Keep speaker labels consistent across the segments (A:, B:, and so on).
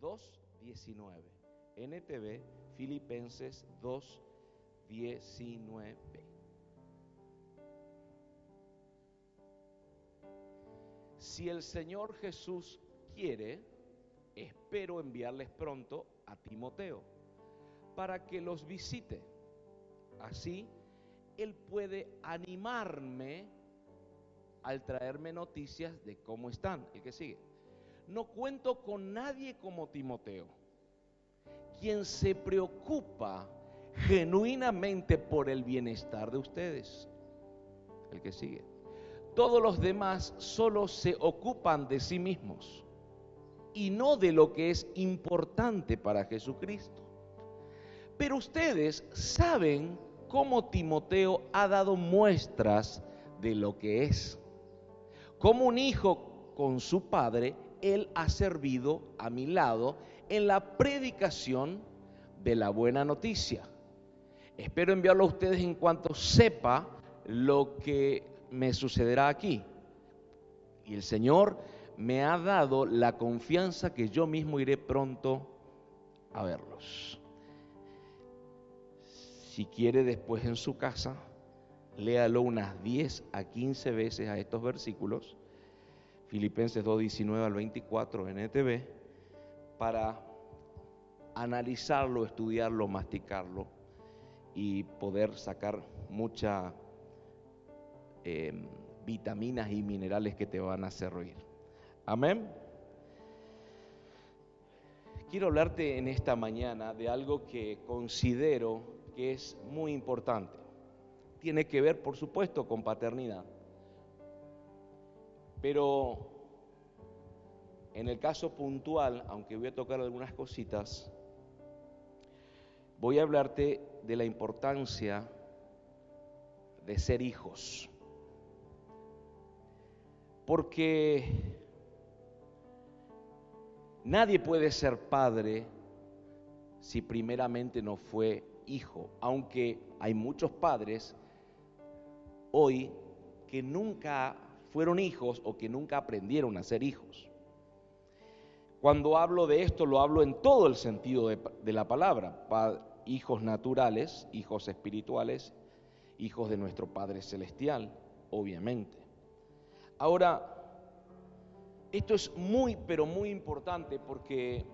A: 2.19. NTV Filipenses 2.19. Si el Señor Jesús quiere, espero enviarles pronto a Timoteo para que los visite. Así, Él puede animarme al traerme noticias de cómo están. El que sigue. No cuento con nadie como Timoteo, quien se preocupa genuinamente por el bienestar de ustedes. El que sigue. Todos los demás solo se ocupan de sí mismos y no de lo que es importante para Jesucristo. Pero ustedes saben cómo Timoteo ha dado muestras de lo que es. Como un hijo con su padre, él ha servido a mi lado en la predicación de la buena noticia. Espero enviarlo a ustedes en cuanto sepa lo que me sucederá aquí. Y el Señor me ha dado la confianza que yo mismo iré pronto a verlos. Si quiere después en su casa, léalo unas 10 a 15 veces a estos versículos, Filipenses 2, 19 al 24 en ETV, para analizarlo, estudiarlo, masticarlo y poder sacar mucha em, vitaminas y minerales que te van a reír. Amén. Quiero hablarte en esta mañana de algo que considero que es muy importante. Tiene que ver, por supuesto, con paternidad. Pero en el caso puntual, aunque voy a tocar algunas cositas, voy a hablarte de la importancia de ser hijos. Porque nadie puede ser padre si primeramente no fue hijo, aunque hay muchos padres hoy que nunca fueron hijos o que nunca aprendieron a ser hijos. Cuando hablo de esto lo hablo en todo el sentido de, la palabra, hijos naturales, hijos espirituales, hijos de nuestro Padre Celestial, obviamente. Ahora, esto es muy, pero muy importante porque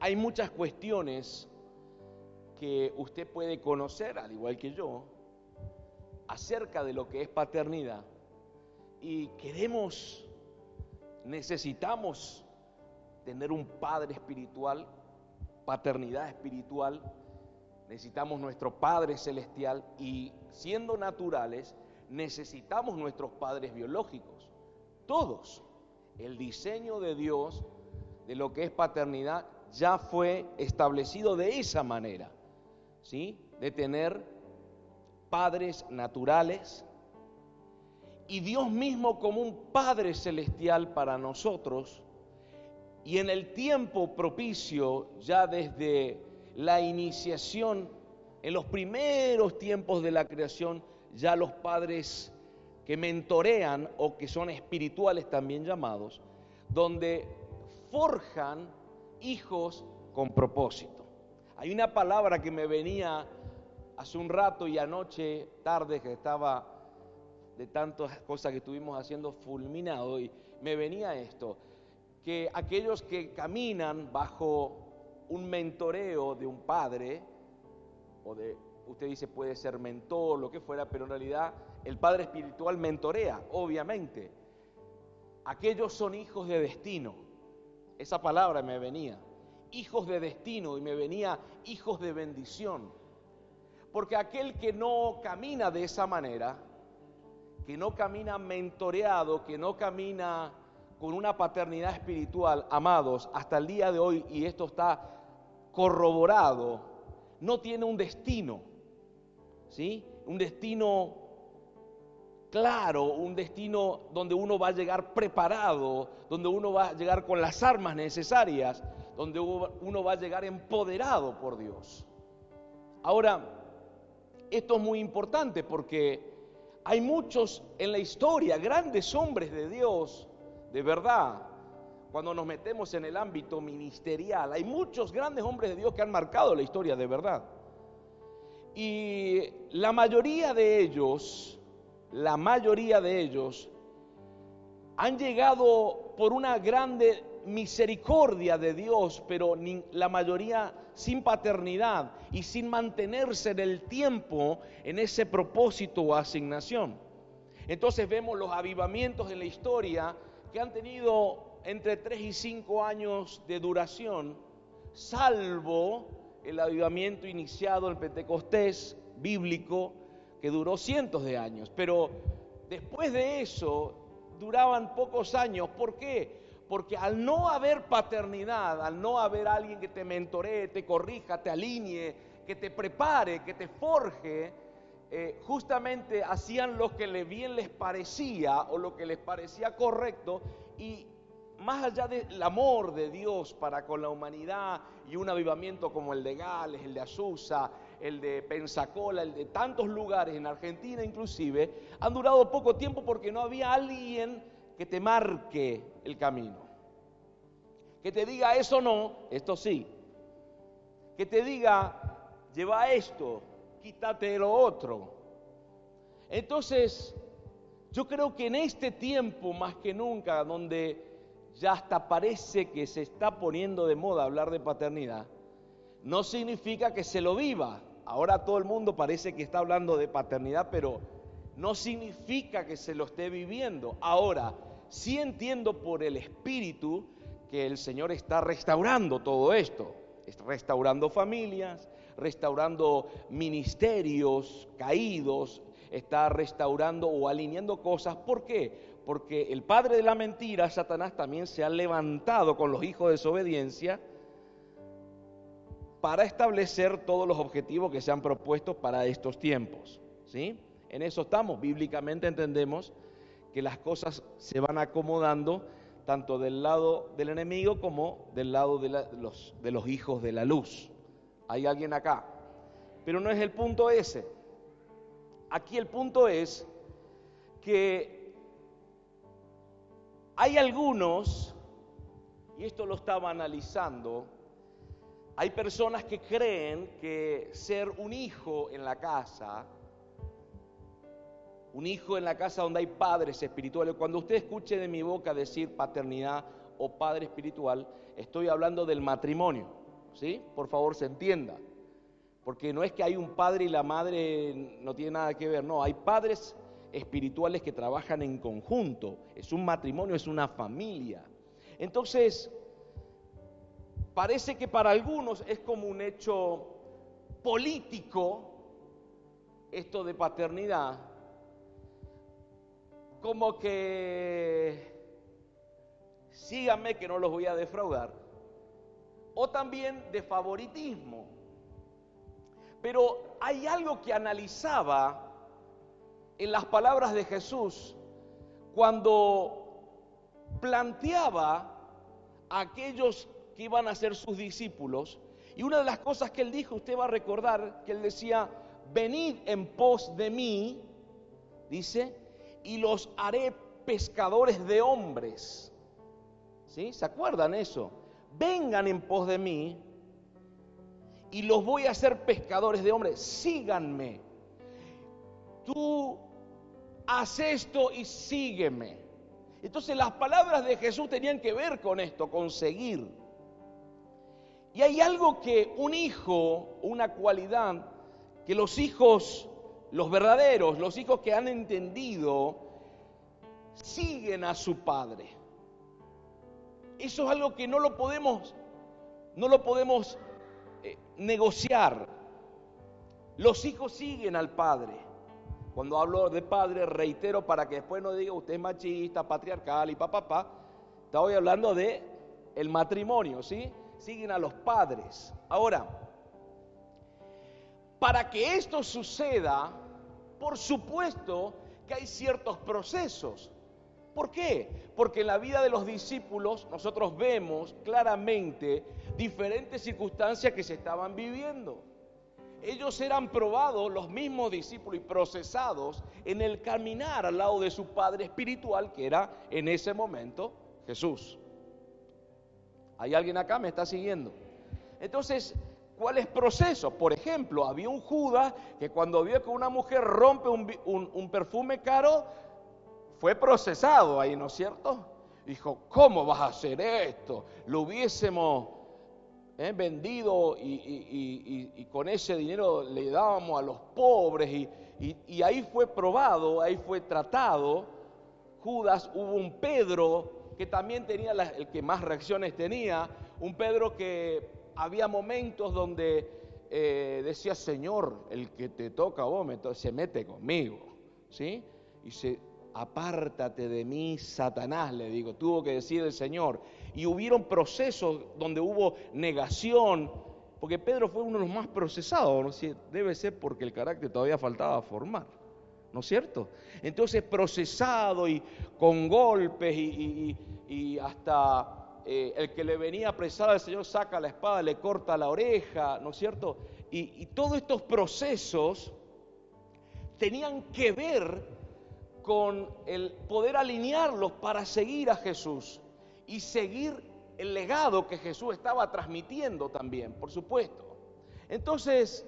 A: hay muchas cuestiones que usted puede conocer, al igual que yo, acerca de lo que es paternidad. Y queremos, necesitamos tener un padre espiritual, paternidad espiritual, necesitamos nuestro Padre Celestial y siendo naturales, necesitamos nuestros padres biológicos, todos. El diseño de Dios de lo que es paternidad ya fue establecido de esa manera. ¿sí? de tener padres naturales y Dios mismo como un Padre celestial para nosotros y en el tiempo propicio, ya desde la iniciación, en los primeros tiempos de la creación, ya los padres que mentorean o que son espirituales también llamados, donde forjan hijos con propósito. Hay una palabra que me venía hace un rato y anoche, tarde, que estaba de tantas cosas que estuvimos haciendo fulminado, y me venía esto, que aquellos que caminan bajo un mentoreo de un padre, o de, usted dice puede ser mentor, lo que fuera, pero en realidad el padre espiritual mentorea, obviamente. Aquellos son hijos de destino. Esa palabra me venía hijos de destino y me venía hijos de bendición. Porque aquel que no camina de esa manera, que no camina mentoreado, que no camina con una paternidad espiritual, amados, hasta el día de hoy, y esto está corroborado, no tiene un destino, ¿sí? Un destino claro, un destino donde uno va a llegar preparado, donde uno va a llegar con las armas necesarias donde uno va a llegar empoderado por Dios. Ahora, esto es muy importante porque hay muchos en la historia, grandes hombres de Dios, de verdad, cuando nos metemos en el ámbito ministerial, hay muchos grandes hombres de Dios que han marcado la historia de verdad. Y la mayoría de ellos, la mayoría de ellos, han llegado por una grande misericordia de Dios, pero la mayoría sin paternidad y sin mantenerse en el tiempo en ese propósito o asignación. Entonces vemos los avivamientos en la historia que han tenido entre 3 y 5 años de duración, salvo el avivamiento iniciado en Pentecostés bíblico, que duró cientos de años. Pero después de eso duraban pocos años. ¿Por qué? Porque al no haber paternidad, al no haber alguien que te mentoree, te corrija, te alinee, que te prepare, que te forje, eh, justamente hacían lo que bien les parecía o lo que les parecía correcto. Y más allá del amor de Dios para con la humanidad y un avivamiento como el de Gales, el de Azusa, el de Pensacola, el de tantos lugares en Argentina inclusive, han durado poco tiempo porque no había alguien que te marque el camino. Que te diga eso no, esto sí. Que te diga, lleva esto, quítate lo otro. Entonces, yo creo que en este tiempo más que nunca, donde ya hasta parece que se está poniendo de moda hablar de paternidad, no significa que se lo viva. Ahora todo el mundo parece que está hablando de paternidad, pero no significa que se lo esté viviendo. Ahora, sí entiendo por el Espíritu que el Señor está restaurando todo esto, está restaurando familias, restaurando ministerios caídos, está restaurando o alineando cosas. ¿Por qué? Porque el padre de la mentira, Satanás, también se ha levantado con los hijos de desobediencia para establecer todos los objetivos que se han propuesto para estos tiempos. ¿sí? En eso estamos. Bíblicamente entendemos que las cosas se van acomodando tanto del lado del enemigo como del lado de, los, de los hijos de la luz. Hay alguien acá. Pero no es el punto ese. Aquí el punto es que hay algunos, y esto lo estaba analizando, hay personas que creen que ser un hijo en la casa, un hijo en la casa donde hay padres espirituales, cuando usted escuche de mi boca decir paternidad o padre espiritual, estoy hablando del matrimonio, ¿sí? Por favor, se entienda. Porque no es que hay un padre y la madre no tiene nada que ver, no, hay padres espirituales que trabajan en conjunto, es un matrimonio, es una familia. Entonces, parece que para algunos es como un hecho político esto de paternidad, como que síganme que no los voy a defraudar, o también de favoritismo. Pero hay algo que analizaba en las palabras de Jesús cuando planteaba a aquellos que iban a ser sus discípulos. Y una de las cosas que él dijo, usted va a recordar que él decía, venid en pos de mí, dice, y los haré pescadores de hombres. ¿Sí? ¿Se acuerdan eso? Vengan en pos de mí y los voy a hacer pescadores de hombres. Síganme. Tú haz esto y sígueme. Entonces las palabras de Jesús tenían que ver con esto, con seguir. Y hay algo que un hijo, una cualidad, que los hijos, los verdaderos, los hijos que han entendido, siguen a su padre. Eso es algo que no lo podemos, no lo podemos eh, negociar. Los hijos siguen al padre. Cuando hablo de padre, reitero para que después no diga usted es machista, patriarcal y papá, pa, pa, estoy hablando de el matrimonio, ¿sí? Siguen a los padres. Ahora, para que esto suceda, por supuesto que hay ciertos procesos. ¿Por qué? Porque en la vida de los discípulos nosotros vemos claramente diferentes circunstancias que se estaban viviendo. Ellos eran probados, los mismos discípulos, y procesados en el caminar al lado de su Padre espiritual, que era en ese momento Jesús. ¿Hay alguien acá? ¿Me está siguiendo? Entonces, ¿cuál es proceso? Por ejemplo, había un Judas que cuando vio que una mujer rompe un, perfume caro, fue procesado ahí, ¿no es cierto? Dijo, ¿cómo vas a hacer esto? Lo hubiésemos eh, vendido y, con ese dinero le dábamos a los pobres y ahí fue probado, ahí fue tratado. Judas, hubo un Pedro que también tenía el que más reacciones tenía, un Pedro que había momentos donde eh, decía, Señor, el que te toca a vos se mete conmigo, ¿sí? Y se, apártate de mí, Satanás, le digo, tuvo que decir el Señor. Y hubieron procesos donde hubo negación, porque Pedro fue uno de los más procesados, debe ser porque el carácter todavía faltaba formar. ¿no es cierto? Entonces procesado y con golpes y, hasta eh, el que le venía a apresar al Señor saca la espada, le corta la oreja, ¿no es cierto? Y, todos estos procesos tenían que ver con el poder alinearlos para seguir a Jesús y seguir el legado que Jesús estaba transmitiendo también, por supuesto. Entonces,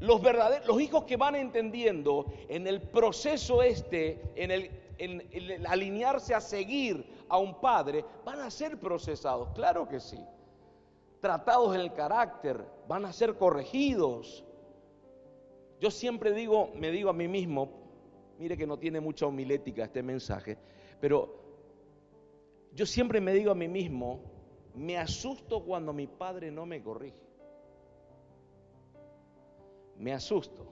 A: los verdaderos, los hijos que van entendiendo en el proceso este, en el, en el alinearse a seguir a un padre, van a ser procesados, claro que sí. Tratados en el carácter, van a ser corregidos. Yo siempre digo, me digo a mí mismo, mire que no tiene mucha homilética este mensaje, pero yo siempre me digo a mí mismo, me asusto cuando mi padre no me corrige me asusto.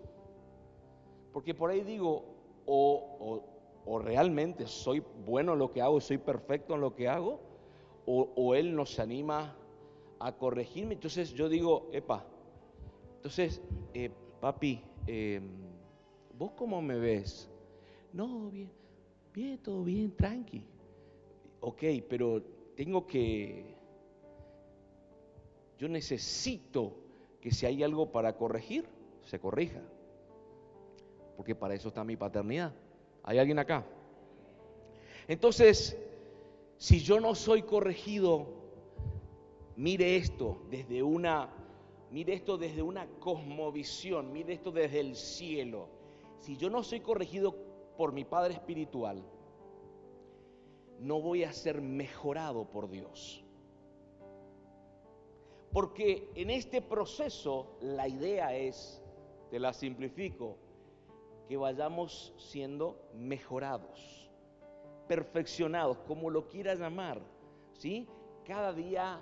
A: Porque por ahí digo, o, realmente soy bueno en lo que hago, soy perfecto en lo que hago, o, Él nos anima a corregirme. Entonces yo digo, epa, entonces, eh, papi, em, ¿vos cómo me ves? No, bien, bien, todo bien, tranqui. Ok, pero tengo que, yo necesito que si hay algo para corregir, se corrija. Porque para eso está mi paternidad. ¿Hay alguien acá? Entonces, si yo no soy corregido, mire esto desde una mire esto desde una cosmovisión, mire esto desde el cielo. Si yo no soy corregido por mi Padre espiritual, no voy a ser mejorado por Dios. Porque en este proceso la idea es te la simplifico, que vayamos siendo mejorados, perfeccionados, como lo quieras llamar, ¿sí? Cada día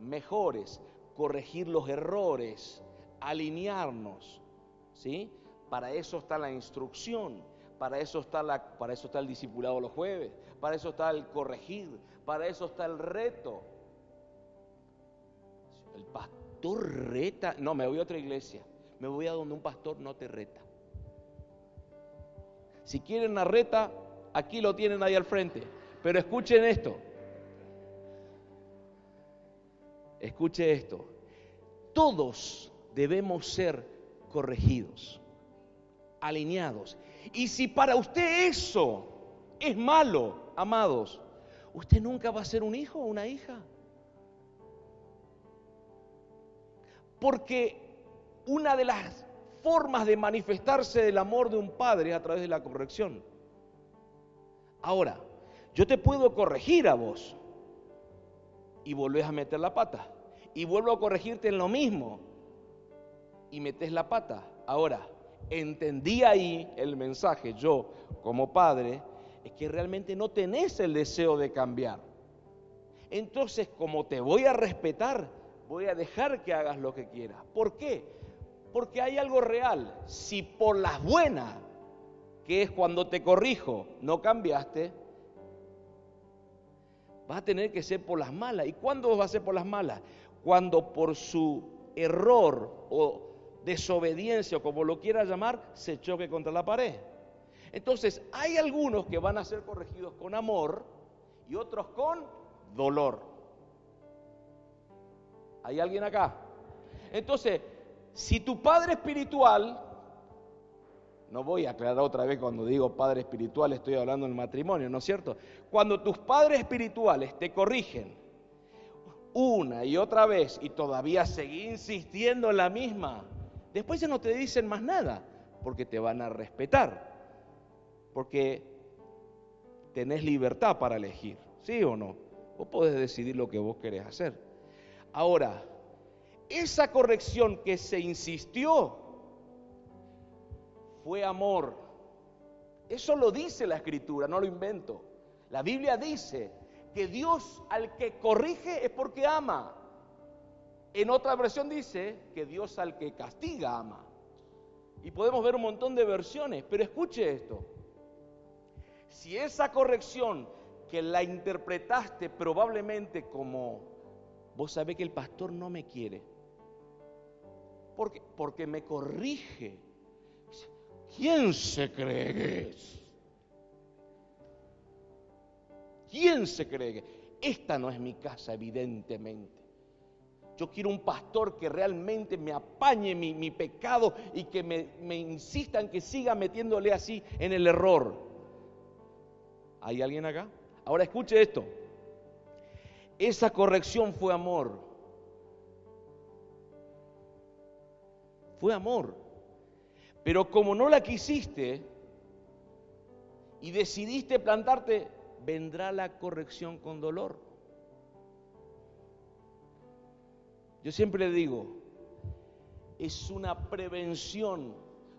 A: mejores, corregir los errores, alinearnos, ¿sí? Para eso está la instrucción, para eso está, la, para eso está el discipulado los jueves, para eso está el corregir, para eso está el reto. El pastor reta, no, me voy a otra iglesia me voy a donde un pastor no te reta. Si quieren una reta, aquí lo tienen ahí al frente. Pero escuchen esto. Escuche esto. Todos debemos ser corregidos, alineados. Y si para usted eso es malo, amados, usted nunca va a ser un hijo o una hija. Porque una de las formas de manifestarse del amor de un padre a través de la corrección. Ahora, yo te puedo corregir a vos y volvés a meter la pata. Y vuelvo a corregirte en lo mismo y metes la pata. Ahora, entendí ahí el mensaje, yo como padre, es que realmente no tenés el deseo de cambiar. Entonces, como te voy a respetar, voy a dejar que hagas lo que quieras. ¿Por qué? Porque hay algo real. Si por las buenas, que es cuando te corrijo, no cambiaste, vas a tener que ser por las malas. ¿Y cuándo va a ser por las malas? Cuando por su error o desobediencia o como lo quieras llamar, se choque contra la pared. Entonces, hay algunos que van a ser corregidos con amor y otros con dolor. ¿Hay alguien acá? Entonces, si tu padre espiritual No voy a aclarar otra vez cuando digo padre espiritual, estoy hablando del matrimonio, ¿no es cierto? Cuando tus padres espirituales te corrigen una y otra vez y todavía seguís insistiendo en la misma, después ya no te dicen más nada, porque te van a respetar, porque tenés libertad para elegir, ¿sí o no? Vos podés decidir lo que vos querés hacer. Ahora, esa corrección que se insistió fue amor. Eso lo dice la escritura, no lo invento. La Biblia dice que Dios al que corrige es porque ama. En otra versión dice que Dios al que castiga ama. Y podemos ver un montón de versiones, pero escuche esto. Si esa corrección que la interpretaste probablemente como, vos sabés que el pastor no me quiere, porque, porque me corrige, ¿Quién se cree que es? ¿Quién se cree que Esta no es mi casa, evidentemente. Yo quiero un pastor que realmente me apañe mi, pecado y que me, me insista en que siga metiéndole así en el error. ¿Hay alguien acá? Ahora escuche esto. Esa corrección fue amor. Fue amor. Pero como no la quisiste y decidiste plantarte, vendrá la corrección con dolor. Yo siempre digo, es una prevención,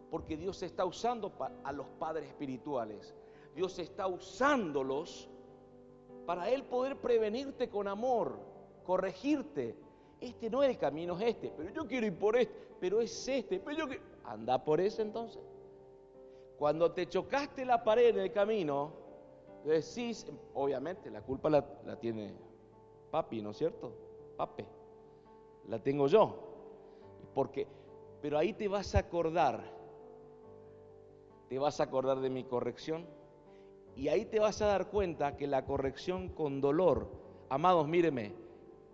A: porque Dios está usando a los padres espirituales. Dios está usándolos para Él poder prevenirte con amor, corregirte. Este no es el camino, es este, pero yo quiero ir por este, pero es este, pero yo quiero... Anda por ese entonces. Cuando te chocaste la pared en el camino, decís, obviamente la culpa la, tiene papi, ¿no es cierto? Pape, la tengo yo. Porque, pero ahí te vas a acordar, te vas a acordar de mi corrección y ahí te vas a dar cuenta que la corrección con dolor, amados, míreme,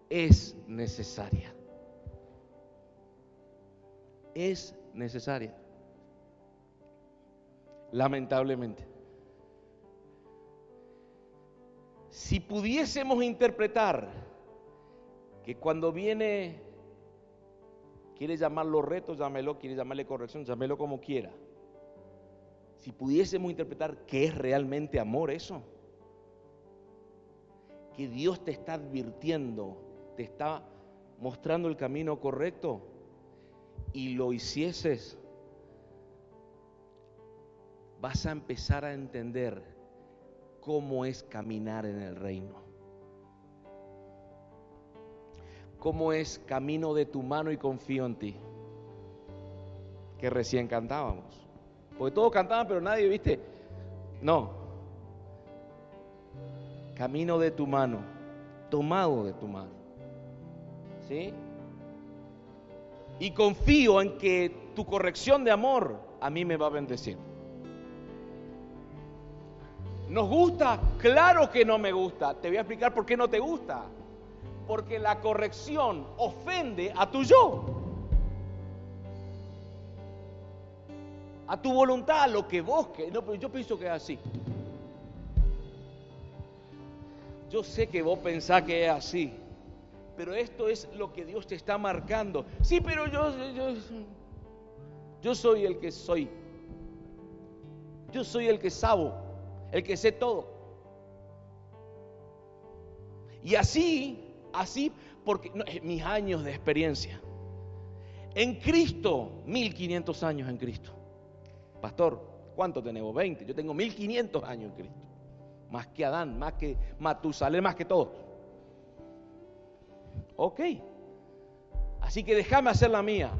A: es necesaria. Es necesaria. Lamentablemente. Si pudiésemos interpretar que cuando viene, quiere llamarlo reto, llámelo, quiere llamarle corrección, llámelo como quiera. Si pudiésemos interpretar que es realmente amor eso, que Dios te está advirtiendo, te está mostrando el camino correcto, y lo hicieses, vas a empezar a entender cómo es caminar en el reino. Cómo es camino de tu mano y confío en ti. Que recién cantábamos. Porque todos cantaban, pero nadie, viste. No. Camino de tu mano. Tomado de tu mano. ¿Sí? Y confío en que tu corrección de amor a mí me va a bendecir. ¿Nos gusta? Claro que no me gusta. Te voy a explicar por qué no te gusta. Porque la corrección ofende a tu yo. A tu voluntad, a lo que vos que No, pero yo pienso que es así. Yo sé que vos pensás que es así pero esto es lo que Dios te está marcando. Sí, pero yo, yo, soy el que soy. Yo soy el que sabo, el que sé todo. Y así, así, porque mis años de experiencia. En Cristo, 1500 años en Cristo. Pastor, ¿cuánto tenemos? 20. Yo tengo 1500 años en Cristo. Más que Adán, más que Matusalén, más que todos. Ok. Así que déjame hacer la mía.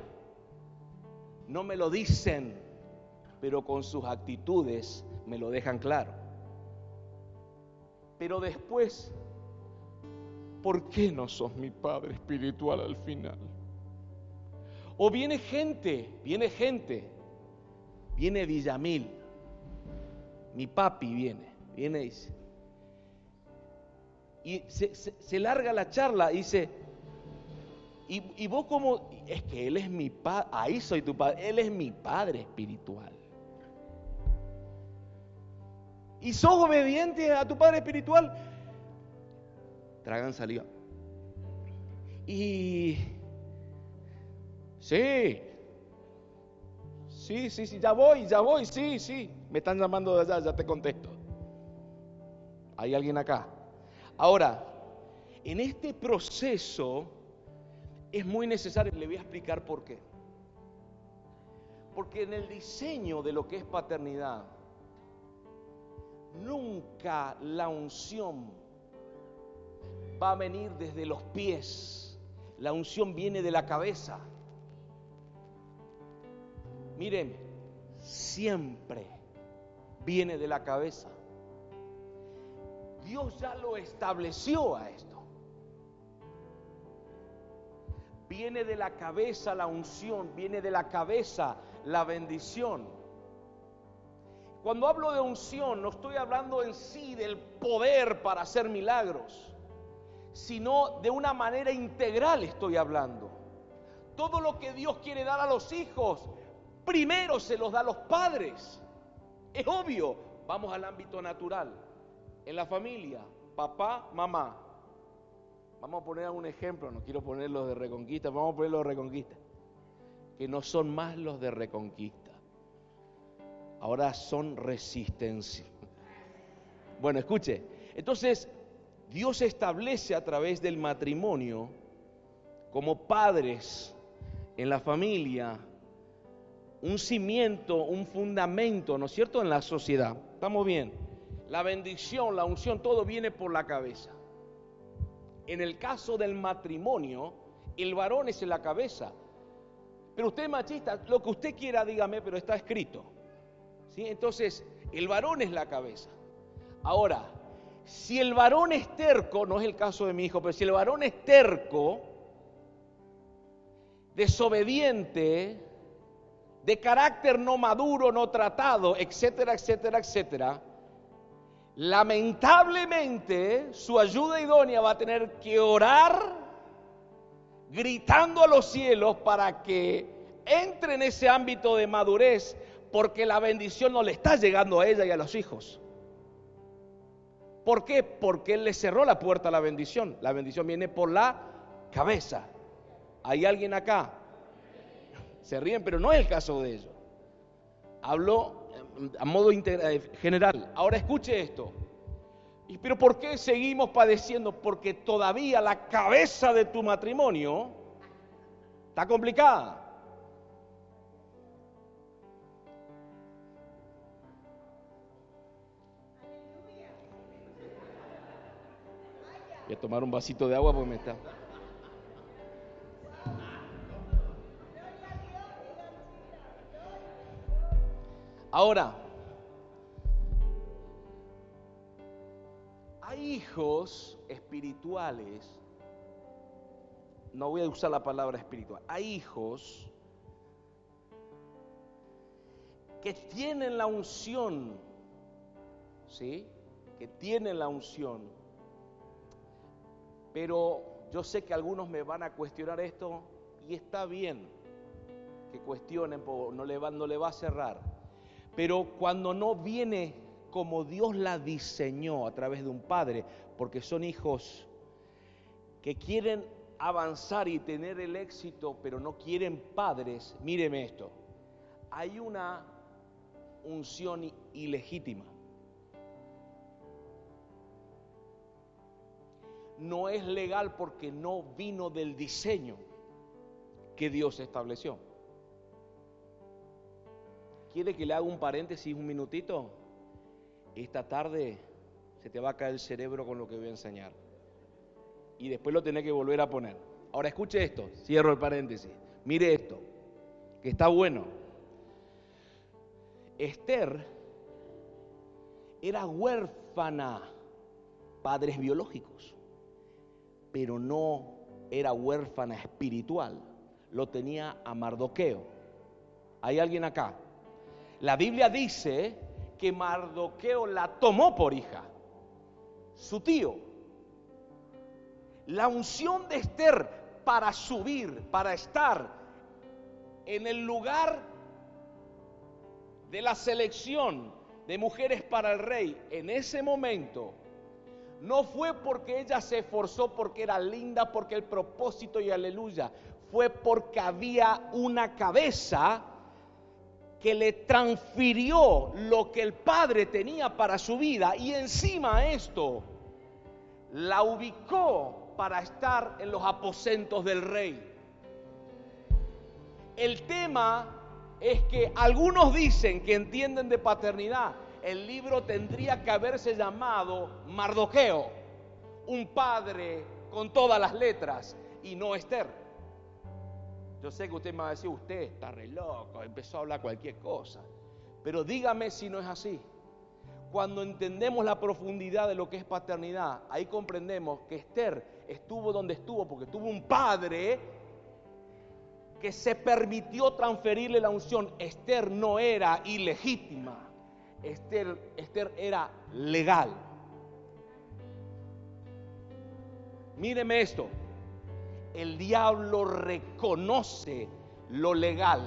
A: No me lo dicen, pero con sus actitudes me lo dejan claro. Pero después, ¿por qué no sos mi padre espiritual al final? O viene gente, viene gente, viene Villamil, mi papi viene, viene y dice, y se, larga la charla y dice, y, vos como, es que Él es mi padre, ahí soy tu padre, Él es mi padre espiritual. ¿Y sos obediente a tu padre espiritual? Tragan saliva. Y... Sí. Sí, sí, sí, ya voy, ya voy, sí, sí. Me están llamando de allá, ya te contesto. ¿Hay alguien acá? Ahora, en este proceso es muy necesario, le voy a explicar por qué. Porque en el diseño de lo que es paternidad, nunca la unción va a venir desde los pies. La unción viene de la cabeza. Miren, siempre viene de la cabeza. Dios ya lo estableció a esto. Viene de la cabeza la unción, viene de la cabeza la bendición. Cuando hablo de unción, no estoy hablando en sí del poder para hacer milagros, sino de una manera integral estoy hablando. Todo lo que Dios quiere dar a los hijos, primero se los da a los padres. Es obvio, vamos al ámbito natural. En la familia, papá, mamá. Vamos a poner un ejemplo, no quiero poner los de Reconquista, vamos a poner los de Reconquista, que no son más los de Reconquista. Ahora son resistencia. Bueno, escuche, entonces Dios establece a través del matrimonio como padres en la familia un cimiento, un fundamento, ¿no es cierto?, en la sociedad. ¿Estamos bien? La bendición, la unción, todo viene por la cabeza. En el caso del matrimonio, el varón es en la cabeza. Pero usted machista, lo que usted quiera, dígame, pero está escrito. ¿Sí? Entonces, el varón es la cabeza. Ahora, si el varón es terco, no es el caso de mi hijo, pero si el varón es terco, desobediente, de carácter no maduro, no tratado, etcétera, etcétera, etcétera, lamentablemente su ayuda idónea va a tener que orar gritando a los cielos para que entre en ese ámbito de madurez, porque la bendición no le está llegando a ella y a los hijos. ¿Por qué? Porque él le cerró la puerta a la bendición. La bendición viene por la cabeza. ¿Hay alguien acá? Se ríen, pero no es el caso de ellos. Hablo a modo eh, general. Ahora escuche esto. ¿Y pero por qué seguimos padeciendo? Porque todavía la cabeza de tu matrimonio está complicada. Voy a tomar un vasito de agua porque me está. Ahora, hay hijos espirituales, no voy a usar la palabra espiritual, hay hijos que tienen la unción, ¿sí? Que tienen la unción, pero yo sé que algunos me van a cuestionar esto y está bien que cuestionen, no le va, a cerrar. Pero cuando no viene como Dios la diseñó a través de un padre, porque son hijos que quieren avanzar y tener el éxito, pero no quieren padres, míreme esto, hay una unción ilegítima. No es legal porque no vino del diseño que Dios estableció. ¿Quiere que le haga un paréntesis un minutito? Esta tarde se te va a caer el cerebro con lo que voy a enseñar. Y después lo tenés que volver a poner. Ahora escuche esto, cierro el paréntesis. Mire esto, que está bueno. Esther era huérfana, padres biológicos, pero no era huérfana espiritual. Lo tenía a Mardoqueo. ¿Hay alguien acá? La Biblia dice que Mardoqueo la tomó por hija, su tío. La unción de Esther para subir, para estar en el lugar de la selección de mujeres para el rey en ese momento no fue porque ella se esforzó porque era linda, porque el propósito y aleluya, fue porque había una cabeza que le transfirió lo que el padre tenía para su vida y encima esto la ubicó para estar en los aposentos del rey. El tema es que algunos dicen que entienden de paternidad. El libro tendría que haberse llamado Mardoqueo, un padre con todas las letras y no Esther. Yo sé que usted me va a decir, usted está re loco, empezó a hablar cualquier cosa. Pero dígame si no es así. Cuando entendemos la profundidad de lo que es paternidad, ahí comprendemos que Esther estuvo donde estuvo porque tuvo un padre que se permitió transferirle la unción. Esther no era ilegítima, Esther, Esther era legal. Míreme esto, el diablo reconoce lo legal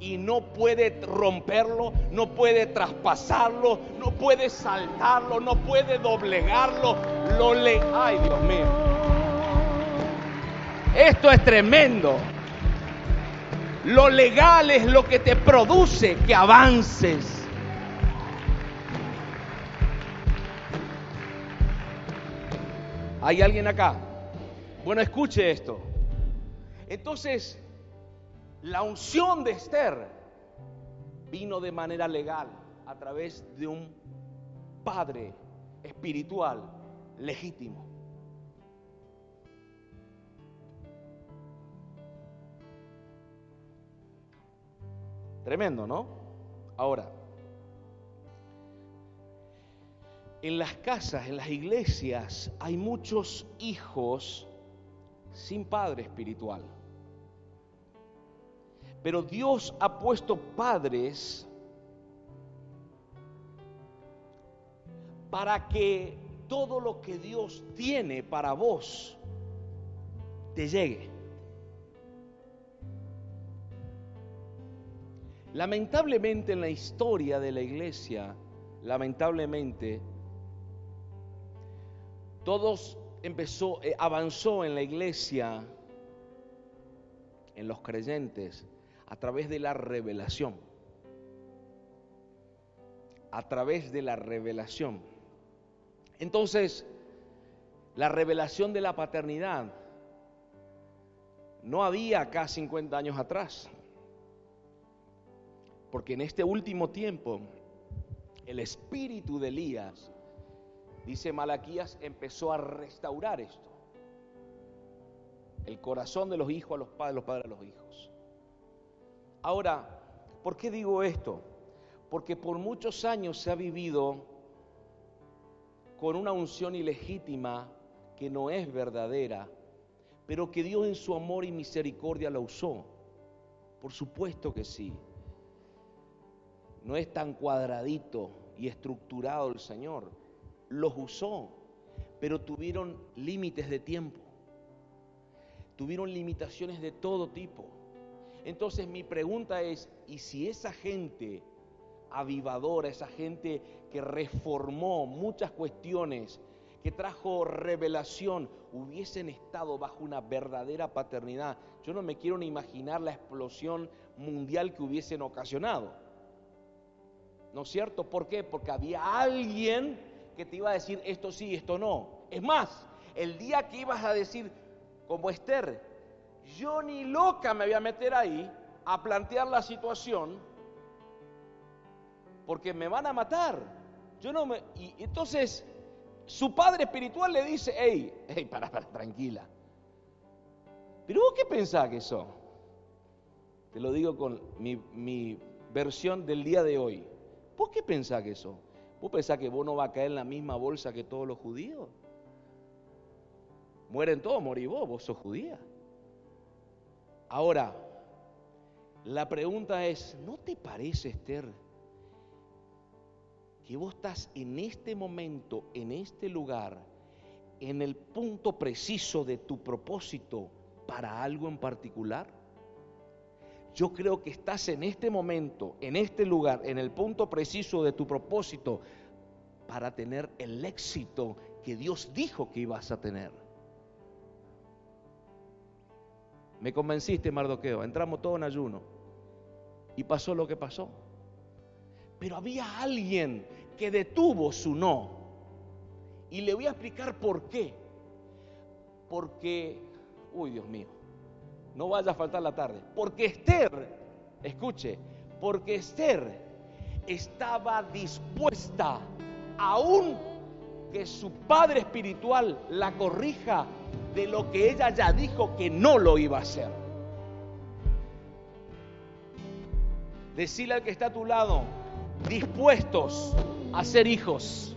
A: y no puede romperlo, no puede traspasarlo, no puede saltarlo, no puede doblegarlo. Lo le ay Dios mío. Esto es tremendo. Lo legal es lo que te produce que avances. ¿Hay alguien acá? Bueno, escuche esto. Entonces, la unción de Esther vino de manera legal a través de un padre espiritual legítimo. Tremendo, ¿no? Ahora, en las casas, en las iglesias, hay muchos hijos sin padre espiritual. Pero Dios ha puesto padres para que todo lo que Dios tiene para vos te llegue. Lamentablemente en la historia de la iglesia, lamentablemente, todos empezó, eh, avanzó en la iglesia, en los creyentes, a través de la revelación. A través de la revelación. Entonces, la revelación de la paternidad no había acá 50 años atrás. Porque en este último tiempo, el espíritu de Elías, dice Malaquías, empezó a restaurar esto. El corazón de los hijos a los padres, los padres a los hijos. Ahora, ¿por qué digo esto? Porque por muchos años se ha vivido con una unción ilegítima que no es verdadera, pero que Dios en su amor y misericordia la usó. Por supuesto que sí no es tan cuadradito y estructurado el Señor. Los usó, pero tuvieron límites de tiempo. Tuvieron limitaciones de todo tipo. Entonces mi pregunta es, ¿y si esa gente avivadora, esa gente que reformó muchas cuestiones, que trajo revelación, hubiesen estado bajo una verdadera paternidad? Yo no me quiero ni imaginar la explosión mundial que hubiesen ocasionado. ¿No es cierto? ¿Por qué? Porque había alguien que te iba a decir esto sí, esto no. Es más, el día que ibas a decir, como Esther, yo ni loca me voy a meter ahí a plantear la situación porque me van a matar. Yo no me. Y entonces, su padre espiritual le dice: Hey, hey, para, para, tranquila. Pero vos qué pensás que eso? Te lo digo con mi, mi versión del día de hoy. ¿Por qué pensás que eso? ¿Vos pensás que vos no vas a caer en la misma bolsa que todos los judíos? Mueren todos, morís vos, vos sos judía. Ahora, la pregunta es, ¿no te parece, Esther, que vos estás en este momento, en este lugar, en el punto preciso de tu propósito para algo en particular? Yo creo que estás en este momento, en este lugar, en el punto preciso de tu propósito para tener el éxito que Dios dijo que ibas a tener. Me convenciste, Mardoqueo. Entramos todos en ayuno. Y pasó lo que pasó. Pero había alguien que detuvo su no. Y le voy a explicar por qué. Porque, uy Dios mío, no vaya a faltar la tarde. Porque Esther, escuche, porque Esther estaba dispuesta, aún que su padre espiritual la corrija de lo que ella ya dijo que no lo iba a hacer. Decirle al que está a tu lado, dispuestos a ser hijos.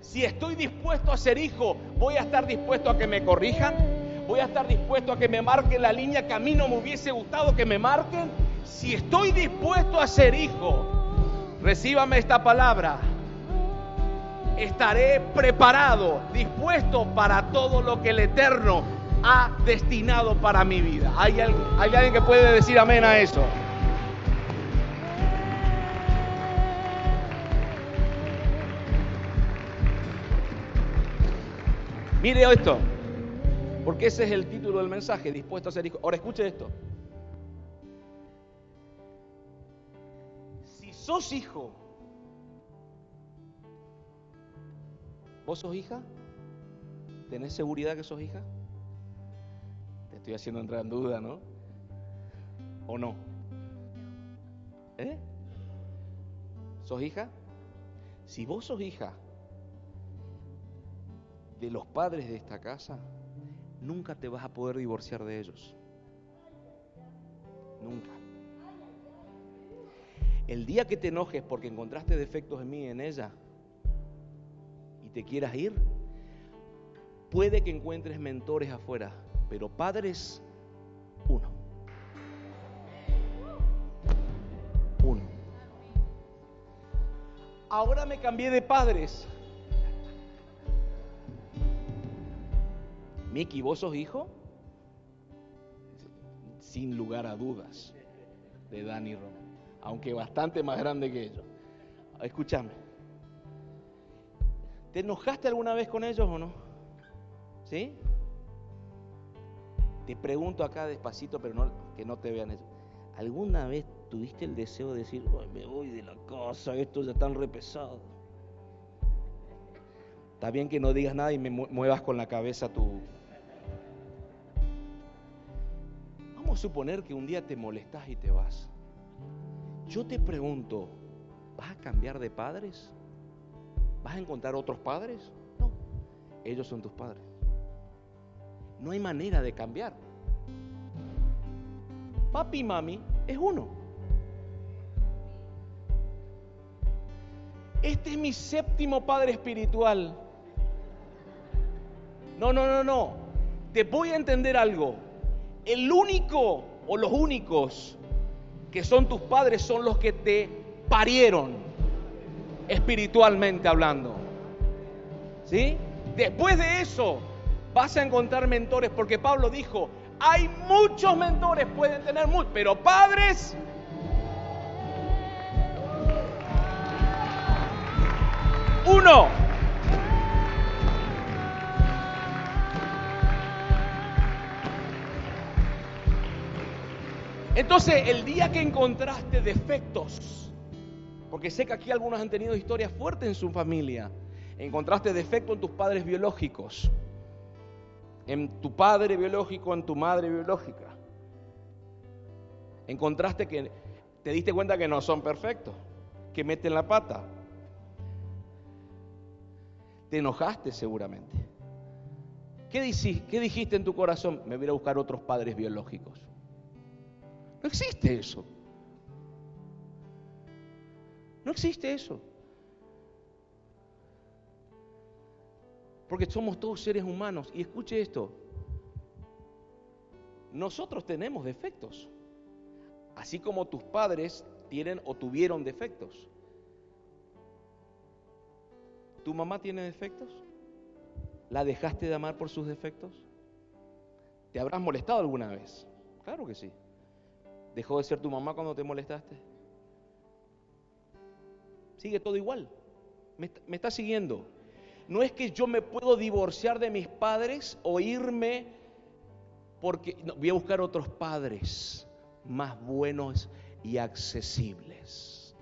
A: Si estoy dispuesto a ser hijo, voy a estar dispuesto a que me corrijan, voy a estar dispuesto a que me marquen la línea que a mí no me hubiese gustado que me marquen. Si estoy dispuesto a ser hijo, recíbame esta palabra. Estaré preparado, dispuesto para todo lo que el Eterno ha destinado para mi vida. ¿Hay, hay alguien que puede decir amén a eso? Mire esto, porque ese es el título del mensaje, dispuesto a ser hijo. Ahora escuche esto. Si sos hijo, ¿vos sos hija? ¿Tenés seguridad que sos hija? Te estoy haciendo entrar en duda, ¿no? ¿O no? ¿Eh? ¿Sos hija? Si vos sos hija, de los padres de esta casa, nunca te vas a poder divorciar de ellos. Nunca. El día que te enojes porque encontraste defectos en mí en ella y te quieras ir, puede que encuentres mentores afuera, pero padres, uno. Uno. Ahora me cambié de padres. Miki, ¿vos sos hijo? Sin lugar a dudas, de Dani Román, aunque bastante más grande que ellos. Escúchame. ¿Te enojaste alguna vez con ellos o no? ¿Sí? Te pregunto acá despacito, pero no, que no te vean ellos. ¿Alguna vez tuviste el deseo de decir, me voy de la casa, esto ya está re pesado? Está bien que no digas nada y me muevas con la cabeza tu, suponer que un día te molestas y te vas. Yo te pregunto, ¿vas a cambiar de padres? ¿Vas a encontrar otros padres? No, ellos son tus padres. No hay manera de cambiar. Papi y mami es uno. Este es mi séptimo padre espiritual. No, no, no, no. Te voy a entender algo el único o los únicos que son tus padres son los que te parieron espiritualmente hablando. ¿Sí? Después de eso vas a encontrar mentores porque Pablo dijo, hay muchos mentores, pueden tener muchos, pero padres uno. Entonces, el día que encontraste defectos, porque sé que aquí algunos han tenido historias fuertes en su familia, encontraste defectos en tus padres biológicos, en tu padre biológico, en tu madre biológica, encontraste que te diste cuenta que no son perfectos, que meten la pata, te enojaste seguramente. ¿Qué, ¿Qué dijiste en tu corazón? Me voy a buscar otros padres biológicos. No existe eso. No existe eso. Porque somos todos seres humanos. Y escuche esto. Nosotros tenemos defectos. Así como tus padres tienen o tuvieron defectos. ¿Tu mamá tiene defectos? ¿La dejaste de amar por sus defectos? ¿Te habrás molestado alguna vez? Claro que sí. ¿Dejó de ser tu mamá cuando te molestaste? Sigue todo igual. Me, está siguiendo. No es que yo me puedo divorciar de mis padres o irme porque voy a buscar otros padres más buenos y accesibles.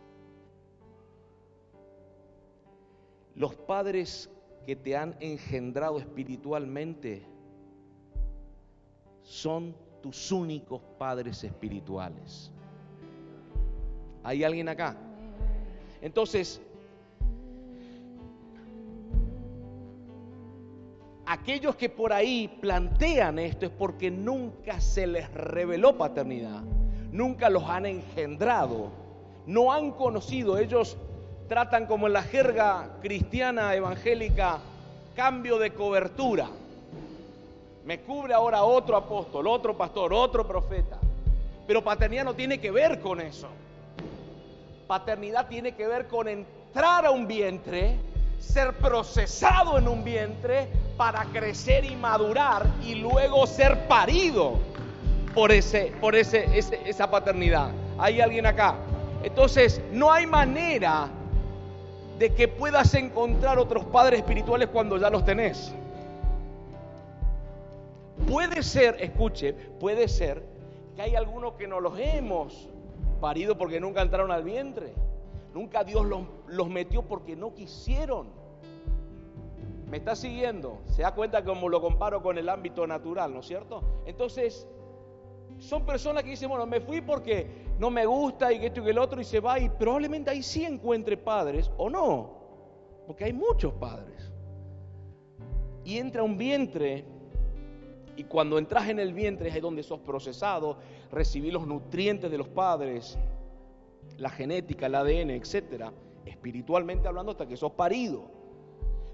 A: Los padres que te han engendrado espiritualmente son tus únicos padres espirituales. ¿Hay alguien acá? Entonces, aquellos que por ahí plantean esto es porque nunca se les reveló paternidad, nunca los han engendrado, no han conocido, ellos tratan como en la jerga cristiana evangélica cambio de cobertura. Me cubre ahora otro apóstol, otro pastor, otro profeta. Pero paternidad no tiene que ver con eso. Paternidad tiene que ver con entrar a un vientre, ser procesado en un vientre para crecer y madurar y luego ser parido por, ese, por ese, esa paternidad. ¿Hay alguien acá? Entonces, no hay manera de que puedas encontrar otros padres espirituales cuando ya los tenés. Puede ser, escuche, puede ser que hay algunos que no los hemos parido porque nunca entraron al vientre. Nunca Dios los, los metió porque no quisieron. ¿Me está siguiendo? Se da cuenta como lo comparo con el ámbito natural, ¿no es cierto? Entonces, son personas que dicen, bueno, me fui porque no me gusta y que esto y que el otro y se va y probablemente ahí sí encuentre padres o no, porque hay muchos padres. Y entra un vientre y cuando entras en el vientre es ahí donde sos procesado, recibí los nutrientes de los padres, la genética, el ADN, etcétera, espiritualmente hablando hasta que sos parido.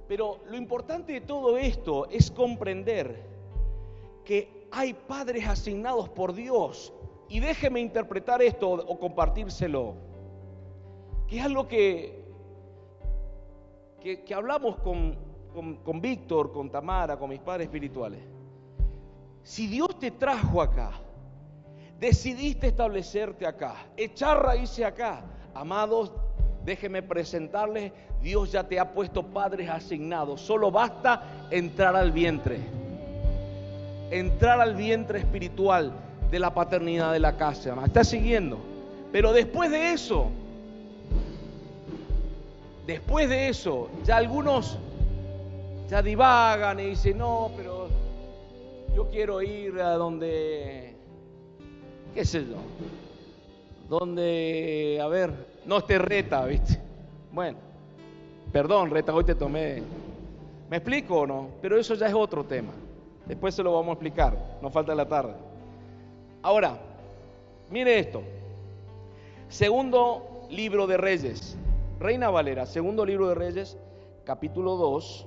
A: Pero lo importante de todo esto es comprender que hay padres asignados por Dios. Y déjeme interpretar esto o compartírselo. Que es algo que, que, hablamos con, con, con Víctor, con Tamara, con mis padres espirituales. Si Dios te trajo acá, decidiste establecerte acá, echar raíces acá, amados, déjeme presentarles, Dios ya te ha puesto padres asignados, solo basta entrar al vientre entrar al vientre espiritual de la paternidad de la casa. ¿Me está siguiendo? Pero después de eso, después de eso, ya algunos ya divagan y dicen, no, pero yo quiero ir a donde, qué sé yo, donde, a ver, no esté reta, ¿viste? Bueno, perdón, reta, hoy te tomé. ¿Me explico o no? Pero eso ya es otro tema. Después se lo vamos a explicar, no falta la tarde. Ahora, mire esto. Segundo libro de Reyes. Reina Valera, segundo libro de Reyes, capítulo 2.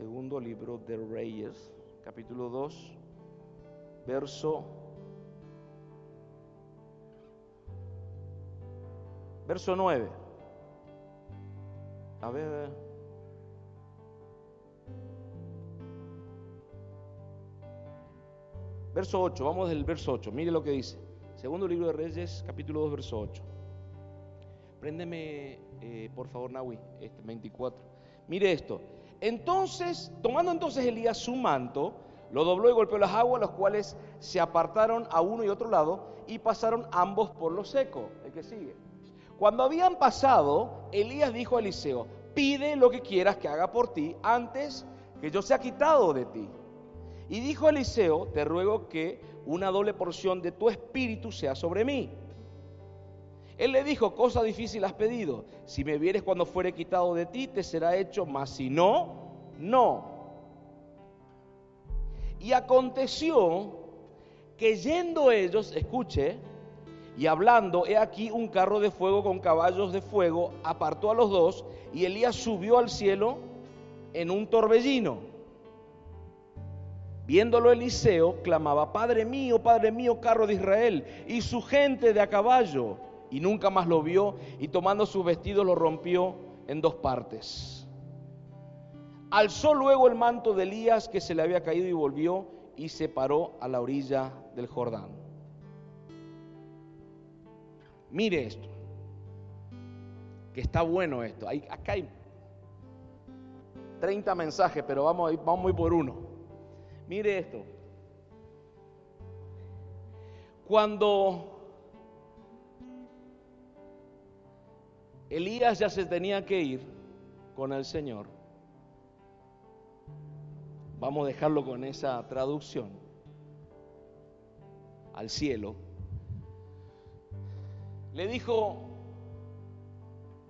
A: Segundo libro de Reyes, capítulo 2, verso verso 9. A ver. Verso 8, vamos del verso 8. Mire lo que dice. Segundo libro de Reyes, capítulo 2, verso 8. Préndeme, eh, por favor, Nahui, este 24. Mire esto. Entonces, tomando entonces Elías su manto, lo dobló y golpeó las aguas, las cuales se apartaron a uno y otro lado y pasaron ambos por lo seco. El que sigue. Cuando habían pasado, Elías dijo a Eliseo, pide lo que quieras que haga por ti antes que yo sea quitado de ti. Y dijo Eliseo, te ruego que una doble porción de tu espíritu sea sobre mí. Él le dijo, cosa difícil has pedido, si me vieres cuando fuere quitado de ti, te será hecho, mas si no, no. Y aconteció que yendo ellos, escuche, y hablando, he aquí un carro de fuego con caballos de fuego, apartó a los dos, y Elías subió al cielo en un torbellino. Viéndolo Eliseo, clamaba, Padre mío, Padre mío, carro de Israel, y su gente de a caballo. Y nunca más lo vio, y tomando su vestido lo rompió en dos partes. Alzó luego el manto de Elías que se le había caído y volvió y se paró a la orilla del Jordán. Mire esto, que está bueno esto. acá hay 30 mensajes, pero vamos, vamos muy por uno. Mire esto. Cuando Elías ya se tenía que ir con el Señor, vamos a dejarlo con esa traducción, al cielo, le dijo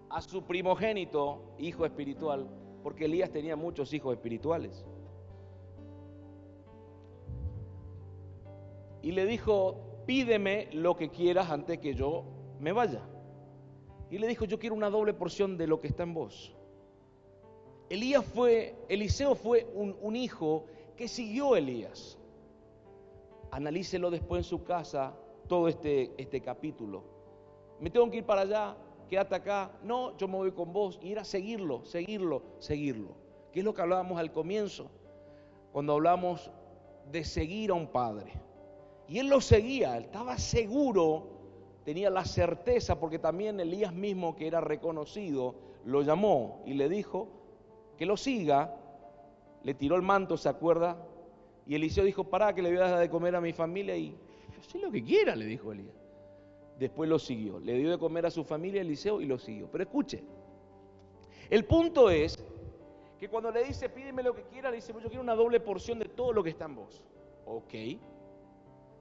A: a su primogénito, hijo espiritual, porque Elías tenía muchos hijos espirituales. Y le dijo, pídeme lo que quieras antes que yo me vaya. Y le dijo, yo quiero una doble porción de lo que está en vos. Elías fue, Eliseo fue un, hijo que siguió a Elías. Analícelo después en su casa, todo este, este capítulo. Me tengo que ir para allá, quédate acá. No, yo me voy con vos. Y era seguirlo, seguirlo, seguirlo. Que es lo que hablábamos al comienzo, cuando hablamos de seguir a un padre. Y él lo seguía, él estaba seguro, tenía la certeza, porque también Elías mismo, que era reconocido, lo llamó y le dijo que lo siga. Le tiró el manto, ¿se acuerda? Y Eliseo dijo, para que le voy a dar de comer a mi familia y sé lo que quiera, le dijo Elías después lo siguió. Le dio de comer a su familia Eliseo y lo siguió. Pero escuche, el punto es que cuando le dice pídeme lo que quiera, le dice yo quiero una doble porción de todo lo que está en vos. Ok,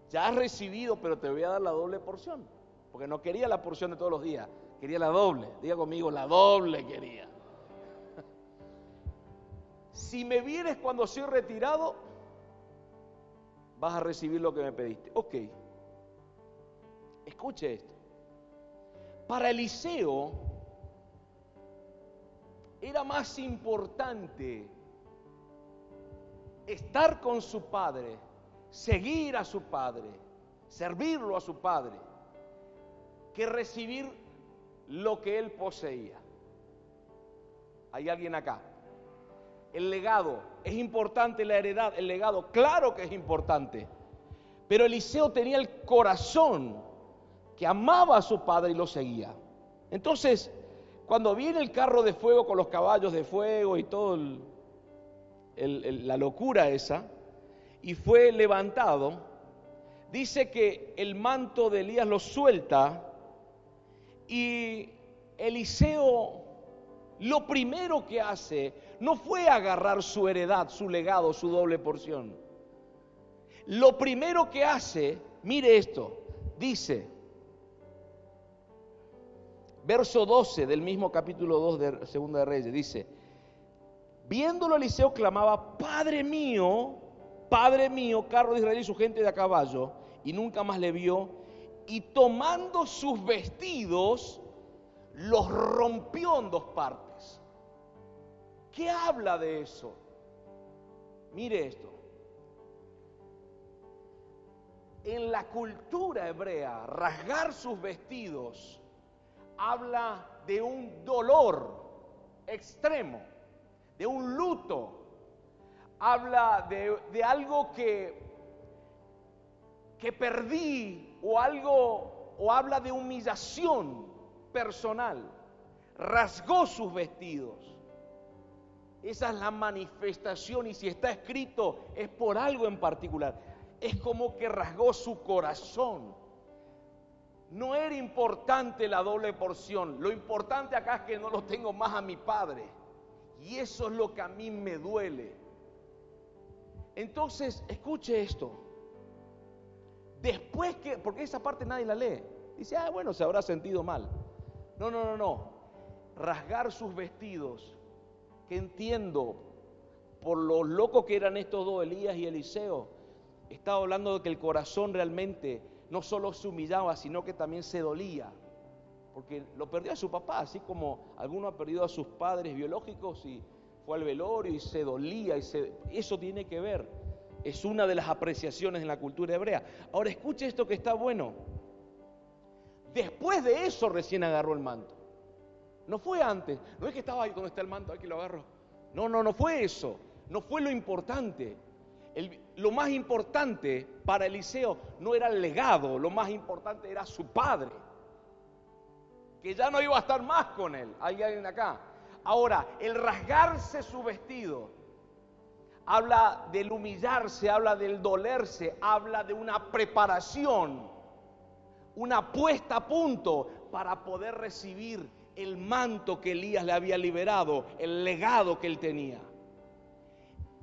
A: ya has recibido, pero te voy a dar la doble porción. Porque no quería la porción de todos los días, quería la doble. Diga conmigo, la doble quería. Si me vienes cuando soy retirado, vas a recibir lo que me pediste. Ok. Escuche esto. Para Eliseo era más importante estar con su padre, seguir a su padre, servirlo a su padre, que recibir lo que él poseía. ¿Hay alguien acá? El legado, es importante la heredad, el legado, claro que es importante. Pero Eliseo tenía el corazón que amaba a su padre y lo seguía. Entonces, cuando viene el carro de fuego con los caballos de fuego y todo la locura esa, y fue levantado, dice que el manto de Elías lo suelta y Eliseo lo primero que hace no fue agarrar su heredad, su legado, su doble porción. Lo primero que hace, mire esto, dice, Verso 12 del mismo capítulo 2 de Segunda de Reyes dice, viéndolo Eliseo clamaba, Padre mío, Padre mío, carro de Israel y su gente de a caballo, y nunca más le vio, y tomando sus vestidos, los rompió en dos partes. ¿Qué habla de eso? Mire esto. En la cultura hebrea, rasgar sus vestidos habla de un dolor extremo, de un luto, habla de, algo que, que perdí o algo, o habla de humillación personal. Rasgó sus vestidos. Esa es la manifestación y si está escrito es por algo en particular. Es como que rasgó su corazón no era importante la doble porción. Lo importante acá es que no lo tengo más a mi padre. Y eso es lo que a mí me duele. Entonces, escuche esto. Después que, porque esa parte nadie la lee. Dice, ah, bueno, se habrá sentido mal. No, no, no, no. Rasgar sus vestidos, que entiendo, por lo loco que eran estos dos, Elías y Eliseo, estaba hablando de que el corazón realmente no solo se humillaba, sino que también se dolía, porque lo perdió a su papá, así como alguno ha perdido a sus padres biológicos y fue al velorio y se dolía, y eso tiene que ver, es una de las apreciaciones en la cultura hebrea. Ahora escuche esto que está bueno. Después de eso recién agarró el manto. No fue antes, no es que estaba ahí donde está el manto, hay que lo agarro. No, no, no fue eso. No fue lo importante. lo más importante para Eliseo no era el legado, lo más importante era su padre, que ya no iba a estar más con él. Hay alguien acá. Ahora, el rasgarse su vestido habla del humillarse, habla del dolerse, habla de una preparación, una puesta a punto para poder recibir el manto que Elías le había liberado, el legado que él tenía.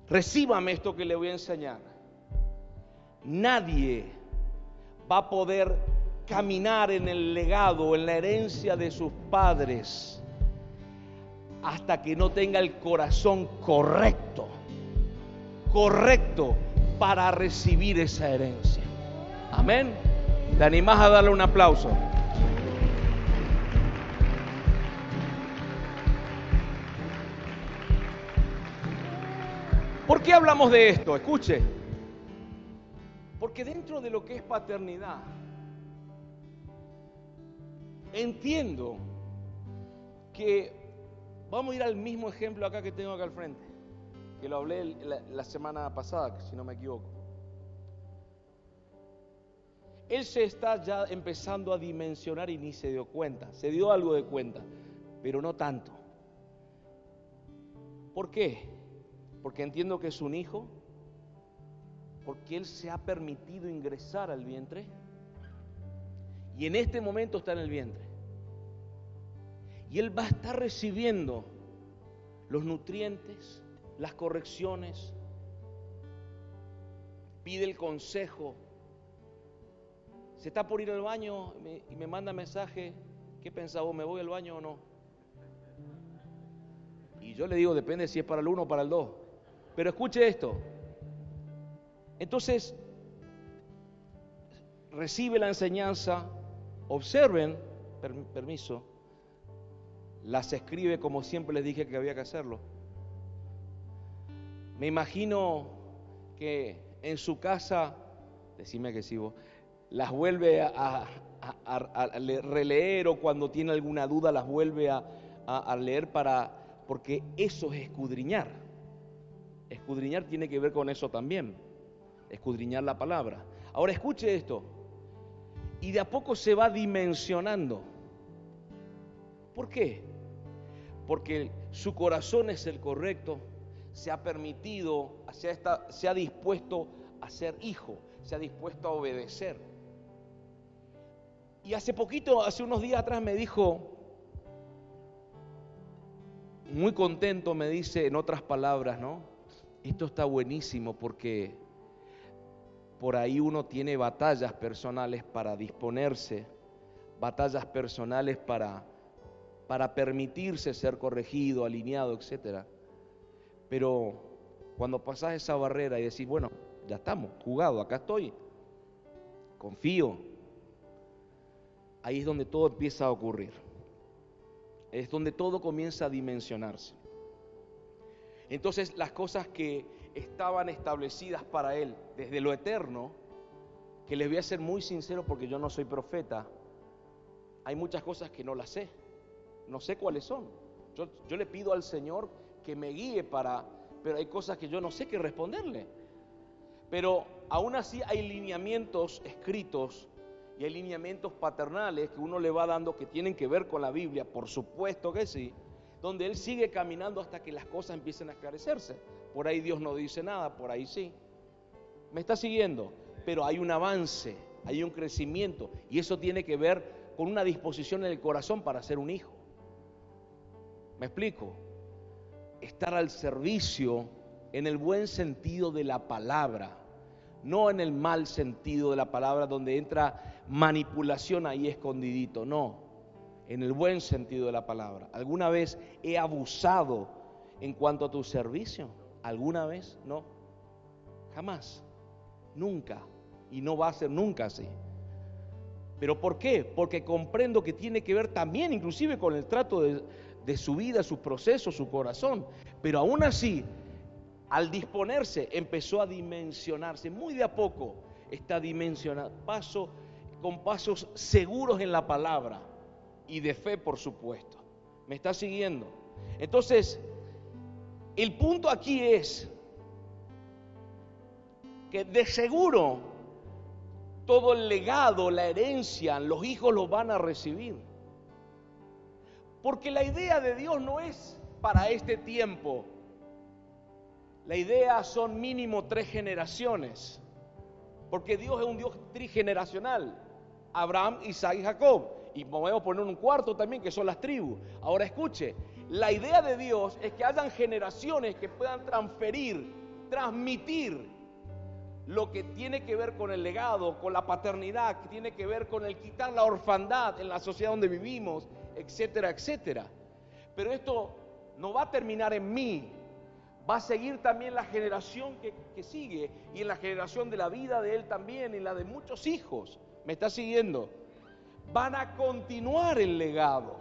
A: Recíbame esto que le voy a enseñar. Nadie va a poder caminar en el legado, en la herencia de sus padres, hasta que no tenga el corazón correcto, correcto para recibir esa herencia. Amén. ¿Te animás a darle un aplauso? ¿Por qué hablamos de esto? Escuche. Porque dentro de lo que es paternidad, entiendo que vamos a ir al mismo ejemplo acá que tengo acá al frente, que lo hablé la, semana pasada, si no me equivoco. Él se está ya empezando a dimensionar y ni se dio cuenta. Se dio algo de cuenta, pero no tanto. ¿Por qué? porque entiendo que es un hijo, porque Él se ha permitido ingresar al vientre y en este momento está en el vientre. Y Él va a estar recibiendo los nutrientes, las correcciones, pide el consejo. Se está por ir al baño y me manda mensaje, ¿qué pensaba? ¿Me voy al baño o no? Y yo le digo, depende si es para el uno o para el dos. Pero escuche esto. Entonces, recibe la enseñanza, observen, permiso, las escribe como siempre les dije que había que hacerlo. Me imagino que en su casa, decime que vos, las vuelve a, releer o cuando tiene alguna duda las vuelve a leer para, porque eso es escudriñar. Escudriñar tiene que ver con eso también. Escudriñar la palabra. Ahora escuche esto. Y de a poco se va dimensionando. ¿Por qué? Porque su corazón es el correcto, se ha permitido, se ha, dispuesto a ser hijo, se ha dispuesto a obedecer. Y hace poquito, hace unos días atrás me dijo, muy contento me dice en otras palabras, ¿no? Esto está buenísimo porque por ahí uno tiene batallas personales para disponerse, batallas personales para, para permitirse ser corregido, alineado, etc. Pero cuando pasas esa barrera y decís, bueno, ya estamos, jugado, acá estoy, confío, ahí es donde todo empieza a ocurrir. Es donde todo comienza a dimensionarse. Entonces las cosas que estaban establecidas para él desde lo eterno, que les voy a ser muy sincero porque yo no soy profeta, hay muchas cosas que no las sé, no sé cuáles son. Yo, yo le pido al Señor que me guíe para, pero hay cosas que yo no sé qué responderle. Pero aún así hay lineamientos escritos y hay lineamientos paternales que uno le va dando que tienen que ver con la Biblia, por supuesto que sí donde él sigue caminando hasta que las cosas empiecen a esclarecerse. Por ahí Dios no dice nada, por ahí sí. ¿Me está siguiendo? Pero hay un avance, hay un crecimiento y eso tiene que ver con una disposición en el corazón para ser un hijo. ¿Me explico? Estar al servicio en el buen sentido de la palabra, no en el mal sentido de la palabra donde entra manipulación ahí escondidito, no en el buen sentido de la palabra. ¿Alguna vez he abusado en cuanto a tu servicio? ¿Alguna vez? No. Jamás. Nunca. Y no va a ser nunca así. ¿Pero por qué? Porque comprendo que tiene que ver también inclusive con el trato de, su vida, su proceso, su corazón. Pero aún así, al disponerse, empezó a dimensionarse. Muy de a poco está dimensionado. Paso con pasos seguros en la palabra y de fe, por supuesto. ¿Me está siguiendo? Entonces, el punto aquí es que de seguro todo el legado, la herencia, los hijos lo van a recibir. Porque la idea de Dios no es para este tiempo. La idea son mínimo tres generaciones. Porque Dios es un Dios trigeneracional. Abraham, Isaac y Jacob. Y podemos poner un cuarto también, que son las tribus. Ahora escuche, la idea de Dios es que hayan generaciones que puedan transferir, transmitir lo que tiene que ver con el legado, con la paternidad, que tiene que ver con el quitar la orfandad en la sociedad donde vivimos, etcétera, etcétera. Pero esto no va a terminar en mí, va a seguir también la generación que, que, sigue y en la generación de la vida de él también y la de muchos hijos. ¿Me está siguiendo? Van a continuar el legado,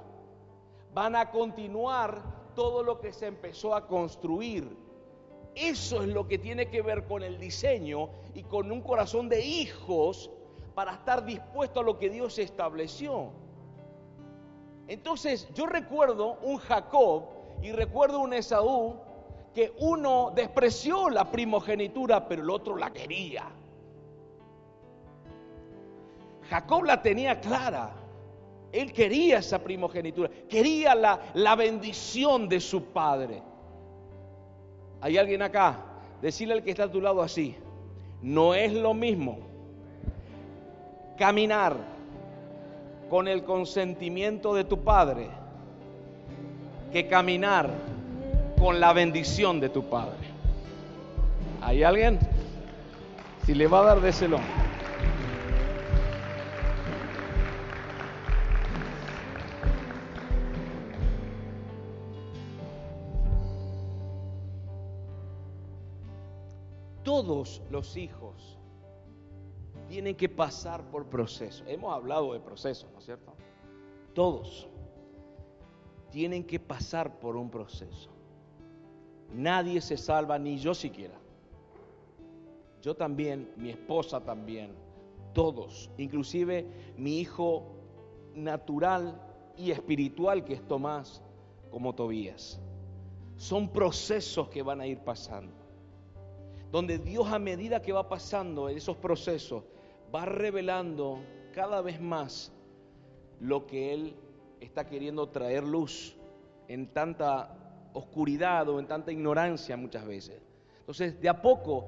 A: van a continuar todo lo que se empezó a construir eso es lo que tiene que ver con el diseño y con un corazón de hijos para estar dispuesto a lo que Dios estableció. Entonces yo recuerdo un Jacob y recuerdo un Esaú que uno despreció la primogenitura, pero el otro la quería. Jacob la tenía clara. Él quería esa primogenitura, quería la, la bendición de su padre. ¿Hay alguien acá? Decirle al que está a tu lado así. No es lo mismo caminar con el consentimiento de tu padre que caminar con la bendición de tu padre. ¿Hay alguien? Si le va a dar, déselo. todos los hijos tienen que pasar por proceso. Hemos hablado de proceso, ¿no es cierto? Todos tienen que pasar por un proceso. Nadie se salva, ni yo siquiera. Yo también, mi esposa también, todos, inclusive mi hijo natural y espiritual que es Tomás, como Tobías. Son procesos que van a ir pasando donde Dios a medida que va pasando esos procesos, va revelando cada vez más lo que Él está queriendo traer luz en tanta oscuridad o en tanta ignorancia muchas veces. Entonces, de a poco,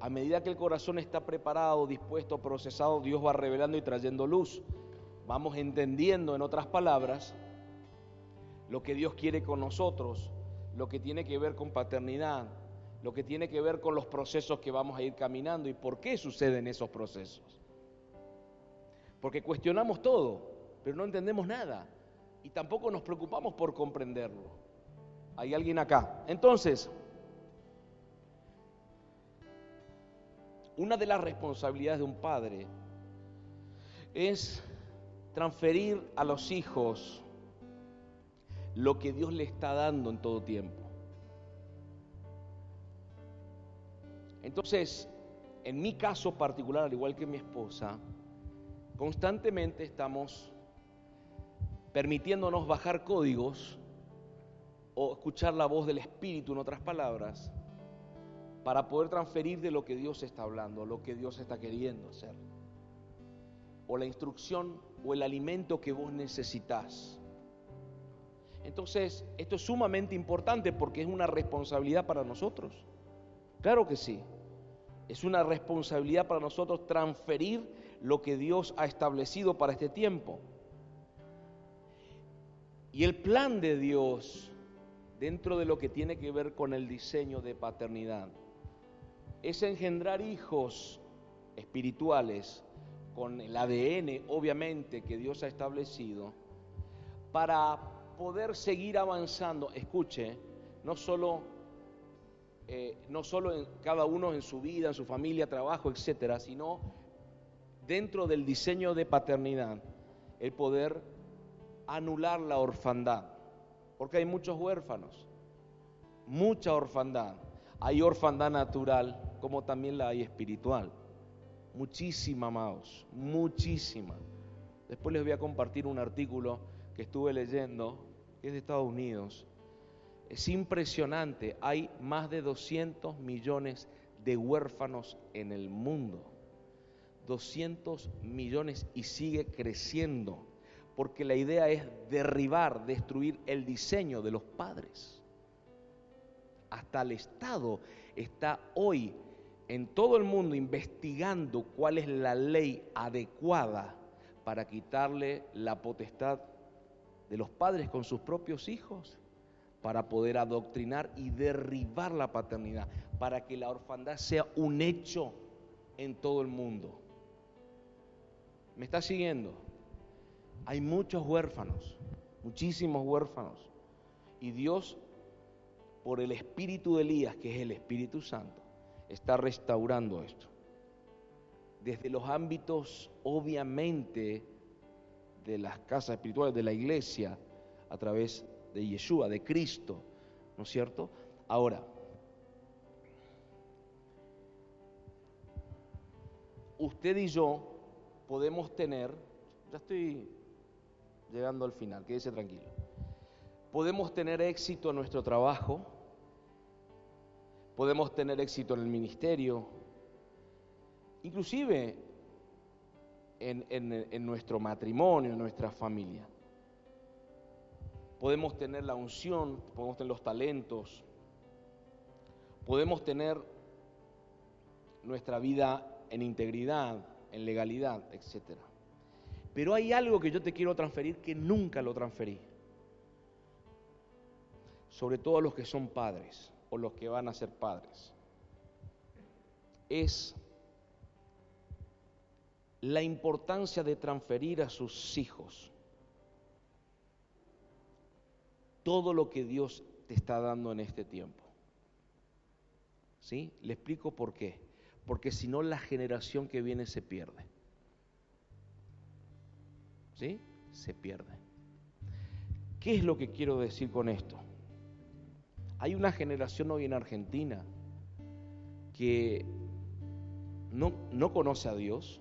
A: a medida que el corazón está preparado, dispuesto, procesado, Dios va revelando y trayendo luz. Vamos entendiendo, en otras palabras, lo que Dios quiere con nosotros, lo que tiene que ver con paternidad, lo que tiene que ver con los procesos que vamos a ir caminando y por qué suceden esos procesos. Porque cuestionamos todo, pero no entendemos nada y tampoco nos preocupamos por comprenderlo. Hay alguien acá. Entonces, una de las responsabilidades de un padre es transferir a los hijos lo que Dios le está dando en todo tiempo. Entonces, en mi caso particular, al igual que mi esposa, constantemente estamos permitiéndonos bajar códigos o escuchar la voz del Espíritu, en otras palabras, para poder transferir de lo que Dios está hablando, lo que Dios está queriendo hacer, o la instrucción o el alimento que vos necesitas. Entonces, esto es sumamente importante porque es una responsabilidad para nosotros. Claro que sí. Es una responsabilidad para nosotros transferir lo que Dios ha establecido para este tiempo. Y el plan de Dios, dentro de lo que tiene que ver con el diseño de paternidad, es engendrar hijos espirituales con el ADN, obviamente, que Dios ha establecido, para poder seguir avanzando, escuche, no solo eh, no solo en cada uno en su vida, en su familia, trabajo, etcétera, sino dentro del diseño de paternidad, el poder anular la orfandad. Porque hay muchos huérfanos, mucha orfandad. Hay orfandad natural como también la hay espiritual. Muchísima, amados, muchísima. Después les voy a compartir un artículo que estuve leyendo, que es de Estados Unidos, Es impresionante, hay más de 200 millones de huérfanos en el mundo. 200 millones y sigue creciendo, porque la idea es derribar, destruir el diseño de los padres. Hasta el Estado está hoy en todo el mundo investigando cuál es la ley adecuada para quitarle la potestad de los padres con sus propios hijos, para poder adoctrinar y derribar la paternidad, para que la orfandad sea un hecho en todo el mundo. ¿Me está siguiendo? Hay muchos huérfanos, muchísimos huérfanos. Y Dios, por el espíritu de Elías, que es el Espíritu Santo, está restaurando esto. Desde los ámbitos, obviamente, de las casas espirituales, de la iglesia, a través de Yeshua, de Cristo, ¿no es cierto? Ahora, usted y yo podemos tener, ya estoy llegando al final, quédese tranquilo, podemos tener éxito en nuestro trabajo, podemos tener éxito en el ministerio, inclusive en, nuestro matrimonio, en nuestra familia. Podemos tener la unción, podemos tener los talentos, podemos tener nuestra vida en integridad, en legalidad, etc. Pero hay algo que yo te quiero transferir que nunca lo transferí. Sobre todo los que son padres o los que van a ser padres. Es la importancia de transferir a sus hijos todo lo que Dios te está dando en este tiempo. ¿Sí? Le explico por qué. Porque si no, la generación que viene se pierde. ¿Sí? Se pierde. ¿Qué es lo que quiero decir con esto? Hay una generación hoy en Argentina que no, no conoce a Dios,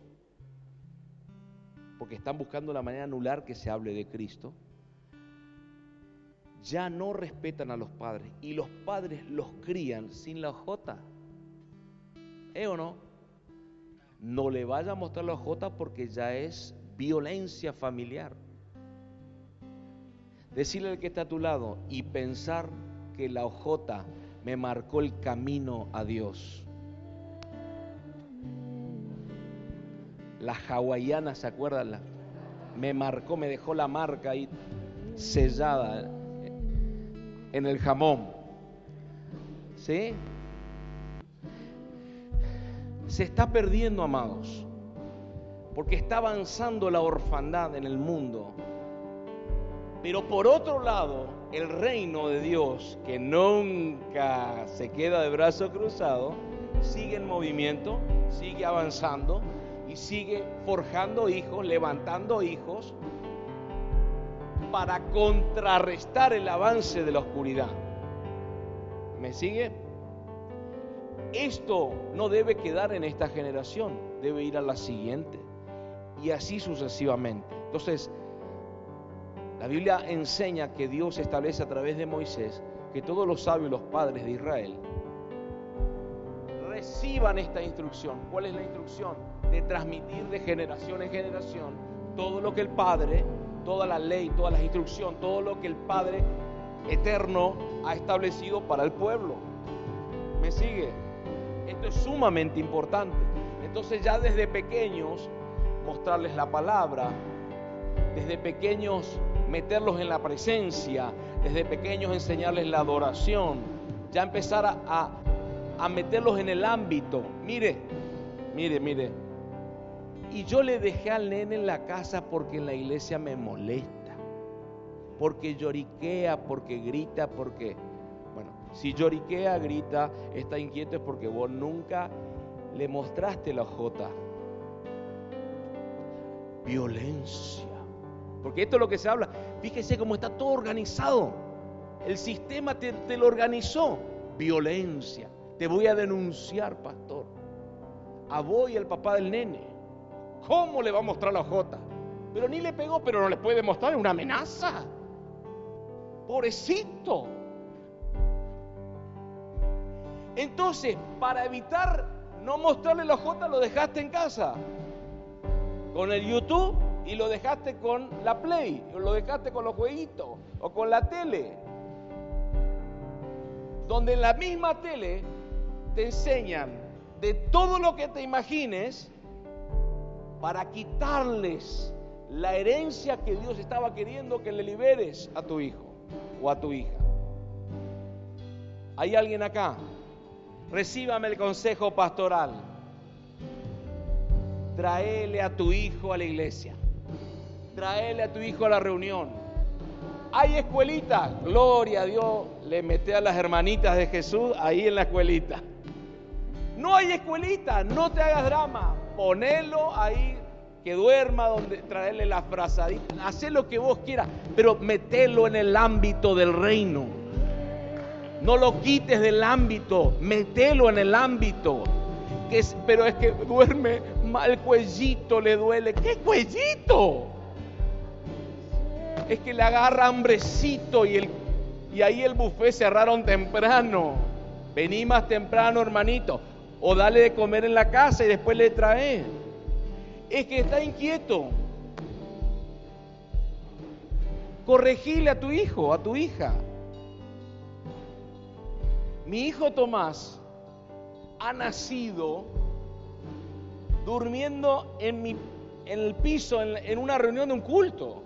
A: porque están buscando la manera anular que se hable de Cristo, ya no respetan a los padres y los padres los crían sin la J. ¿Eh o no? No le vaya a mostrar la J porque ya es violencia familiar. Decirle al que está a tu lado y pensar que la OJ me marcó el camino a Dios. La hawaiana, ¿se acuerdan? Me marcó, me dejó la marca ahí sellada en el jamón. ¿Sí? Se está perdiendo, amados, porque está avanzando la orfandad en el mundo. Pero por otro lado, el reino de Dios, que nunca se queda de brazo cruzado, sigue en movimiento, sigue avanzando y sigue forjando hijos, levantando hijos para contrarrestar el avance de la oscuridad. ¿Me sigue? Esto no debe quedar en esta generación, debe ir a la siguiente y así sucesivamente. Entonces, la Biblia enseña que Dios establece a través de Moisés que todos los sabios, los padres de Israel, reciban esta instrucción. ¿Cuál es la instrucción? De transmitir de generación en generación todo lo que el Padre, toda la ley, toda la instrucción, todo lo que el Padre eterno ha establecido para el pueblo. ¿Me sigue? Esto es sumamente importante. Entonces ya desde pequeños mostrarles la palabra, desde pequeños meterlos en la presencia, desde pequeños enseñarles la adoración, ya empezar a, a meterlos en el ámbito. Mire, mire, mire. Y yo le dejé al nene en la casa porque en la iglesia me molesta, porque lloriquea, porque grita, porque, si lloriquea, grita, está inquieto es porque vos nunca le mostraste la jota. Violencia. Porque esto es lo que se habla. Fíjese cómo está todo organizado. El sistema te, lo organizó. Violencia. Te voy a denunciar, pastor. A vos y al papá del nene. ¿Cómo le va a mostrar la J? Pero ni le pegó, pero no le puede mostrar, es una amenaza. Pobrecito. Entonces, para evitar no mostrarle los J, lo dejaste en casa. Con el YouTube y lo dejaste con la Play, o lo dejaste con los jueguitos, o con la tele. Donde en la misma tele te enseñan de todo lo que te imagines para quitarles la herencia que Dios estaba queriendo que le liberes a tu hijo o a tu hija. ¿Hay alguien acá? Recíbame el consejo pastoral. Traele a tu hijo a la iglesia. Traele a tu hijo a la reunión. Hay escuelita, gloria a Dios, le mete a las hermanitas de Jesús ahí en la escuelita. No hay escuelita, no te hagas drama, ponelo ahí, que duerma donde traerle la frazadita, haz lo que vos quieras, pero metelo en el ámbito del reino. No lo quites del ámbito, metelo en el ámbito. Pero es que duerme mal cuellito, le duele. ¿Qué cuellito? es que le agarra hambrecito y ahí el buffet cerraron temprano. Vení más temprano, hermanito. O dale de comer en la casa y después le trae. Es que está inquieto. Corregile a tu hijo, a tu hija. Mi hijo Tomás ha nacido durmiendo en, mi, en el piso, en, una reunión de un culto.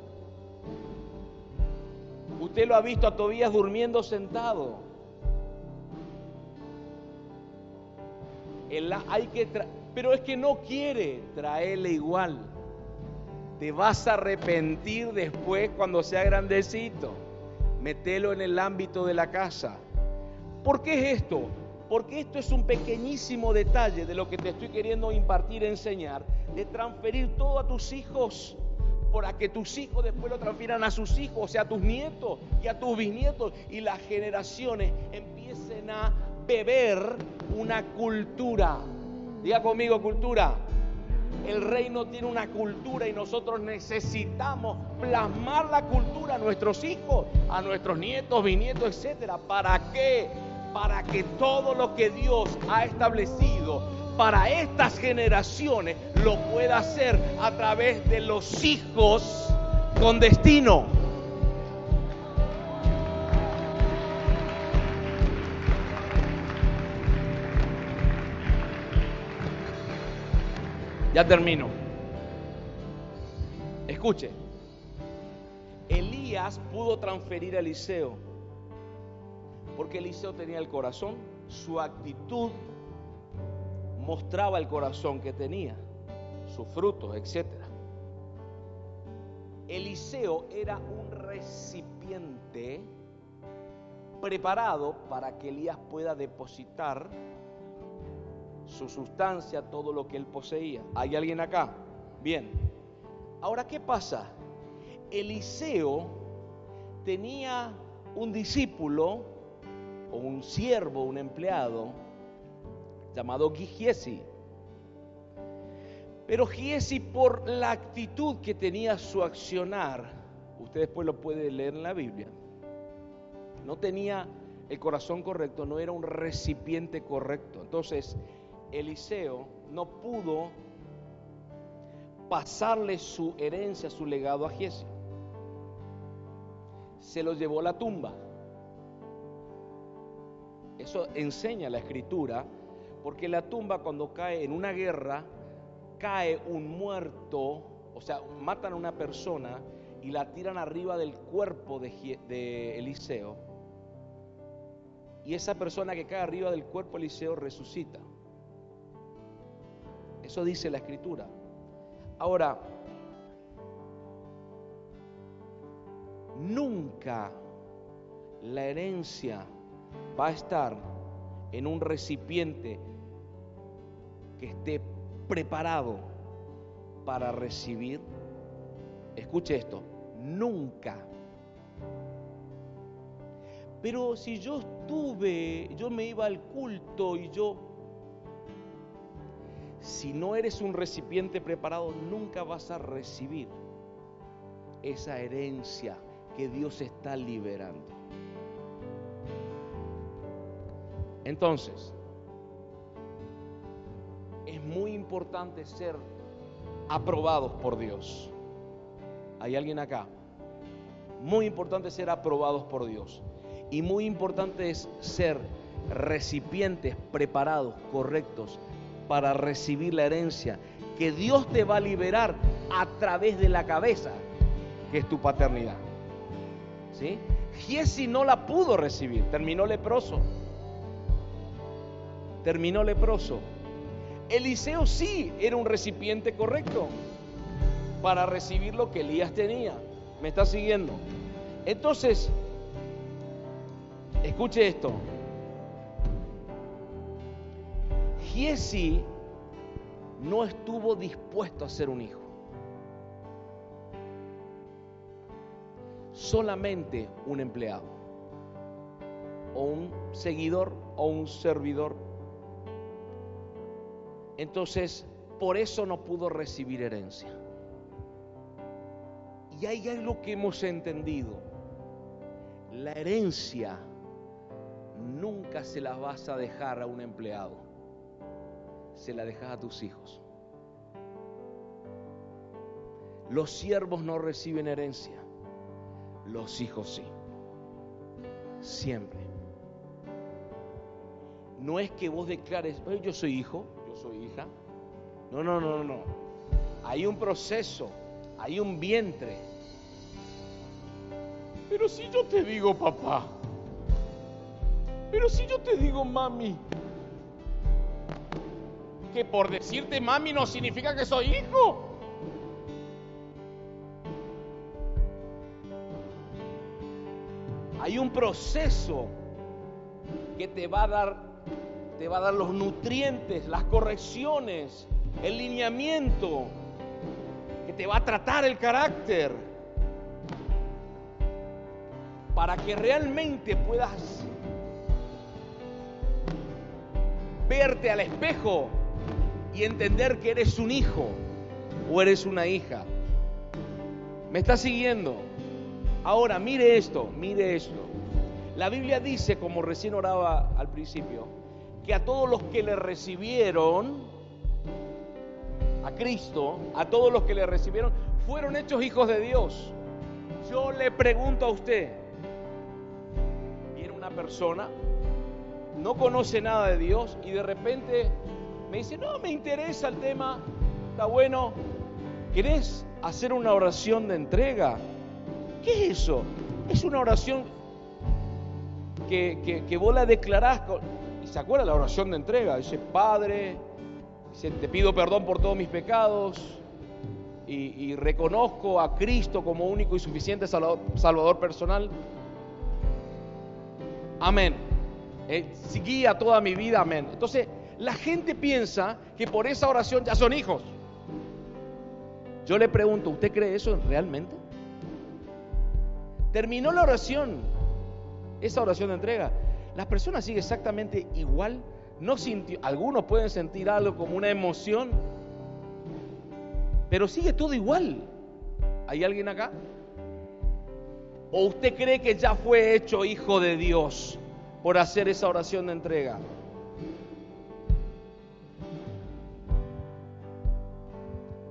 A: Usted lo ha visto a Tobías durmiendo sentado. hay que pero es que no quiere traerle igual. Te vas a arrepentir después cuando sea grandecito. Metelo en el ámbito de la casa. ¿Por qué es esto? Porque esto es un pequeñísimo detalle de lo que te estoy queriendo impartir, enseñar, de transferir todo a tus hijos para que tus hijos después lo transfieran a sus hijos, o sea, a tus nietos y a tus bisnietos, y las generaciones empiecen a beber una cultura. Diga conmigo cultura. El reino tiene una cultura y nosotros necesitamos plasmar la cultura a nuestros hijos, a nuestros nietos, bisnietos, etcétera. ¿Para qué? Para que todo lo que Dios ha establecido para estas generaciones lo pueda hacer a través de los hijos con destino. Ya termino. Escuche. Elías pudo transferir a Eliseo porque Eliseo tenía el corazón, su actitud mostraba el corazón que tenía, sus frutos, etc. Eliseo era un recipiente preparado para que Elías pueda depositar su sustancia, todo lo que él poseía. ¿Hay alguien acá? Bien. Ahora, ¿qué pasa? Eliseo tenía un discípulo o un siervo, un empleado, llamado Giesi. Pero Giesi por la actitud que tenía su accionar, usted después lo puede leer en la Biblia, no tenía el corazón correcto, no era un recipiente correcto. Entonces, Eliseo no pudo pasarle su herencia, su legado a Giesi. Se lo llevó a la tumba. Eso enseña la escritura porque la tumba cuando cae en una guerra, cae un muerto, o sea, matan a una persona y la tiran arriba del cuerpo de, Eliseo. Y esa persona que cae arriba del cuerpo de Eliseo resucita. Eso dice la escritura. Ahora, nunca la herencia va a estar en un recipiente que esté preparado para recibir, escuche esto, nunca. Pero si yo estuve, yo me iba al culto y yo, si no eres un recipiente preparado, nunca vas a recibir esa herencia que Dios está liberando. Entonces, es muy importante ser aprobados por Dios. ¿Hay alguien acá? Muy importante ser aprobados por Dios. Y muy importante es ser recipientes preparados, correctos, para recibir la herencia que Dios te va a liberar a través de la cabeza, que es tu paternidad. ¿Sí? Giesi no la pudo recibir, terminó leproso. Terminó leproso. Eliseo sí era un recipiente correcto para recibir lo que Elías tenía. ¿Me está siguiendo? Entonces, escuche esto. Giesi no estuvo dispuesto a ser un hijo. Solamente un empleado, o un seguidor, o un servidor. Entonces, por eso no pudo recibir herencia. Y hay algo que hemos entendido. La herencia nunca se la vas a dejar a un empleado se la dejas a tus hijos. Los siervos no reciben herencia, los hijos sí. Siempre. No es que vos declares, yo soy hijo, soy hija. No, no, no, no. Hay un proceso, hay un vientre. Pero si yo te digo papá, pero si yo te digo mami, que por decirte mami no significa que soy hijo. Hay un proceso que te va a dar te va a dar los nutrientes, las correcciones, el lineamiento, que te va a tratar el carácter para que realmente puedas verte al espejo y entender que eres un hijo o eres una hija. ¿Me está siguiendo? Ahora, mire esto, mire esto. La Biblia dice, como recién oraba al principio, que a todos los que le recibieron, a Cristo, a todos los que le recibieron, fueron hechos hijos de Dios. Yo le pregunto a usted, viene una persona, no conoce nada de Dios y de repente me dice, no, me interesa el tema, está bueno. ¿Querés hacer una oración de entrega? ¿Qué es eso? Es una oración que, que, vos la declarás. y se acuerda la oración de entrega. Dice, Padre, te pido perdón por todos mis pecados y, reconozco a Cristo como único y suficiente salvador, personal. Amén. Eh, toda mi vida, amén. Entonces, la gente piensa que por esa oración ya son hijos. Yo le pregunto, ¿usted cree eso realmente? Terminó la oración, esa oración de entrega. La persona sigue exactamente igual. No sintió, algunos pueden sentir algo como una emoción, pero sigue todo igual. ¿Hay alguien acá? ¿O usted cree que ya fue hecho hijo de Dios por hacer esa oración de entrega?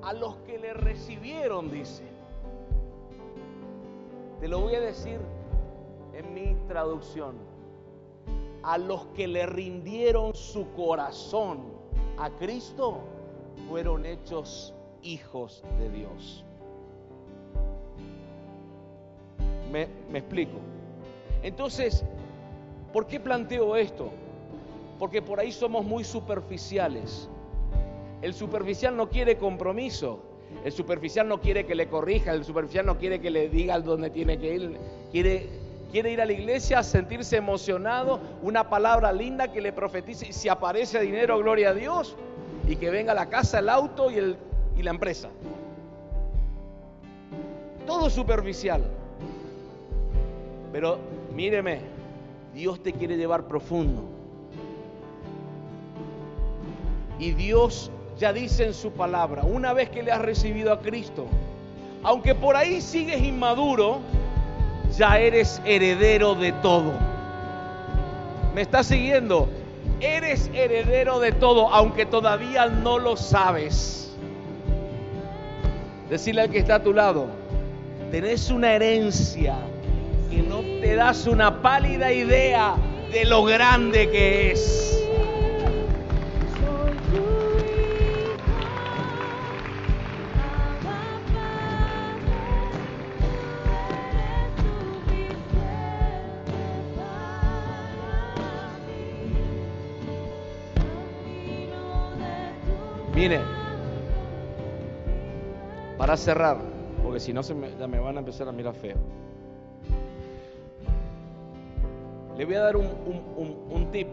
A: a los que le recibieron, dice. Te lo voy a decir en mi traducción. A los que le rindieron su corazón a Cristo, fueron hechos hijos de Dios. Me, explico. Entonces, ¿por qué planteo esto? Porque por ahí somos muy superficiales. El superficial no quiere compromiso. El superficial no quiere que le corrija. El superficial no quiere que le diga dónde tiene que ir. Quiere, quiere ir a la iglesia, sentirse emocionado, una palabra linda que le profetice. Y si aparece dinero, gloria a Dios. Y que venga la casa, el auto y, el, y la empresa. Todo superficial. Pero míreme, Dios te quiere llevar profundo. Y Dios ya dice en su palabra, una vez que le has recibido a Cristo, aunque por ahí sigues inmaduro, ya eres heredero de todo. ¿Me estás siguiendo? Eres heredero de todo, aunque todavía no lo sabes. Decirle al que está a tu lado, tenés una herencia que no te das una pálida idea de lo grande que es. Para cerrar, porque si no se me, ya me van a empezar a mirar feo. Le voy a dar un, un tip.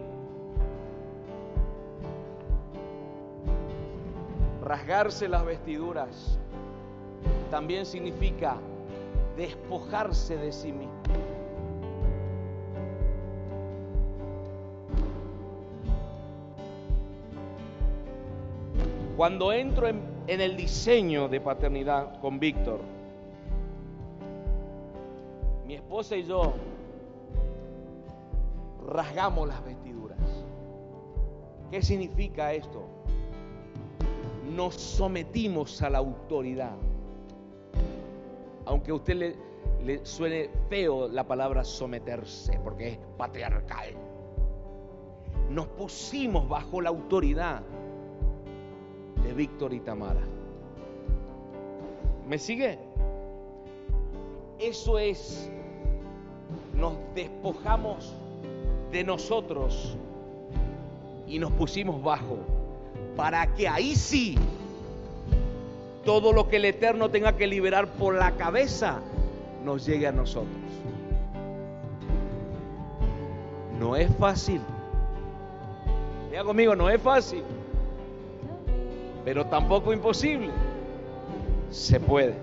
A: Rasgarse las vestiduras también significa despojarse de sí mismo. Cuando entro en, el diseño de paternidad con Víctor, mi esposa y yo rasgamos las vestiduras. ¿Qué significa esto? Nos sometimos a la autoridad. Aunque a usted le suene feo la palabra someterse, porque es patriarcal. Nos pusimos bajo la autoridad de Víctor y Tamara. ¿Me sigue? Eso es, nos despojamos de nosotros y nos pusimos bajo, para que ahí sí todo lo que el Eterno tenga que liberar por la cabeza nos llegue a nosotros. No es fácil. Vea conmigo, no es fácil pero tampoco imposible. Se puede.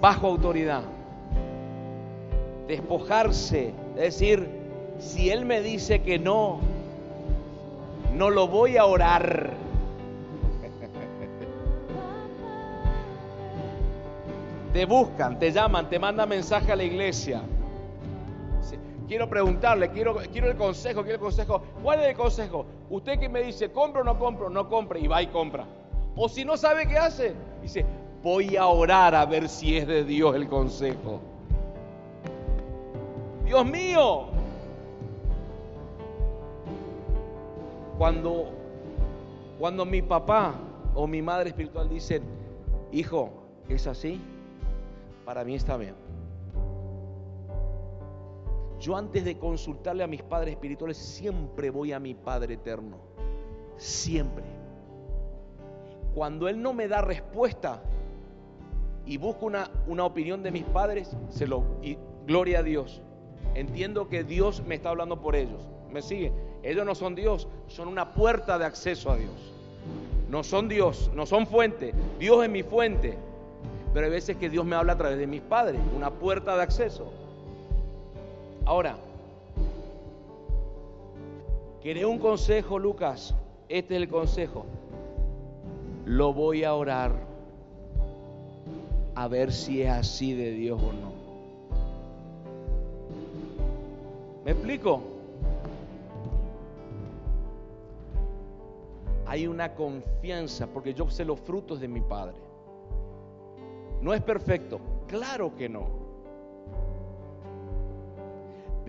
A: Bajo autoridad. Despojarse. Es decir, si Él me dice que no, no lo voy a orar. Te buscan, te llaman, te mandan mensaje a la iglesia quiero preguntarle, quiero, quiero el consejo, quiero el consejo. ¿Cuál es el consejo? Usted que me dice, compro o no compro, no compre y va y compra. O si no sabe qué hace, dice, voy a orar a ver si es de Dios el consejo. Dios mío. Cuando, cuando mi papá o mi madre espiritual dicen, hijo, ¿es así? Para mí está bien. Yo antes de consultarle a mis padres espirituales siempre voy a mi Padre eterno. Siempre. Cuando Él no me da respuesta y busco una, una opinión de mis padres, se lo, y gloria a Dios. Entiendo que Dios me está hablando por ellos. ¿Me sigue? Ellos no son Dios, son una puerta de acceso a Dios. No son Dios, no son fuente. Dios es mi fuente. Pero hay veces que Dios me habla a través de mis padres, una puerta de acceso. Ahora, ¿querés un consejo, Lucas? Este es el consejo. Lo voy a orar a ver si es así de Dios o no. ¿Me explico? Hay una confianza porque yo sé los frutos de mi Padre. No es perfecto, claro que no.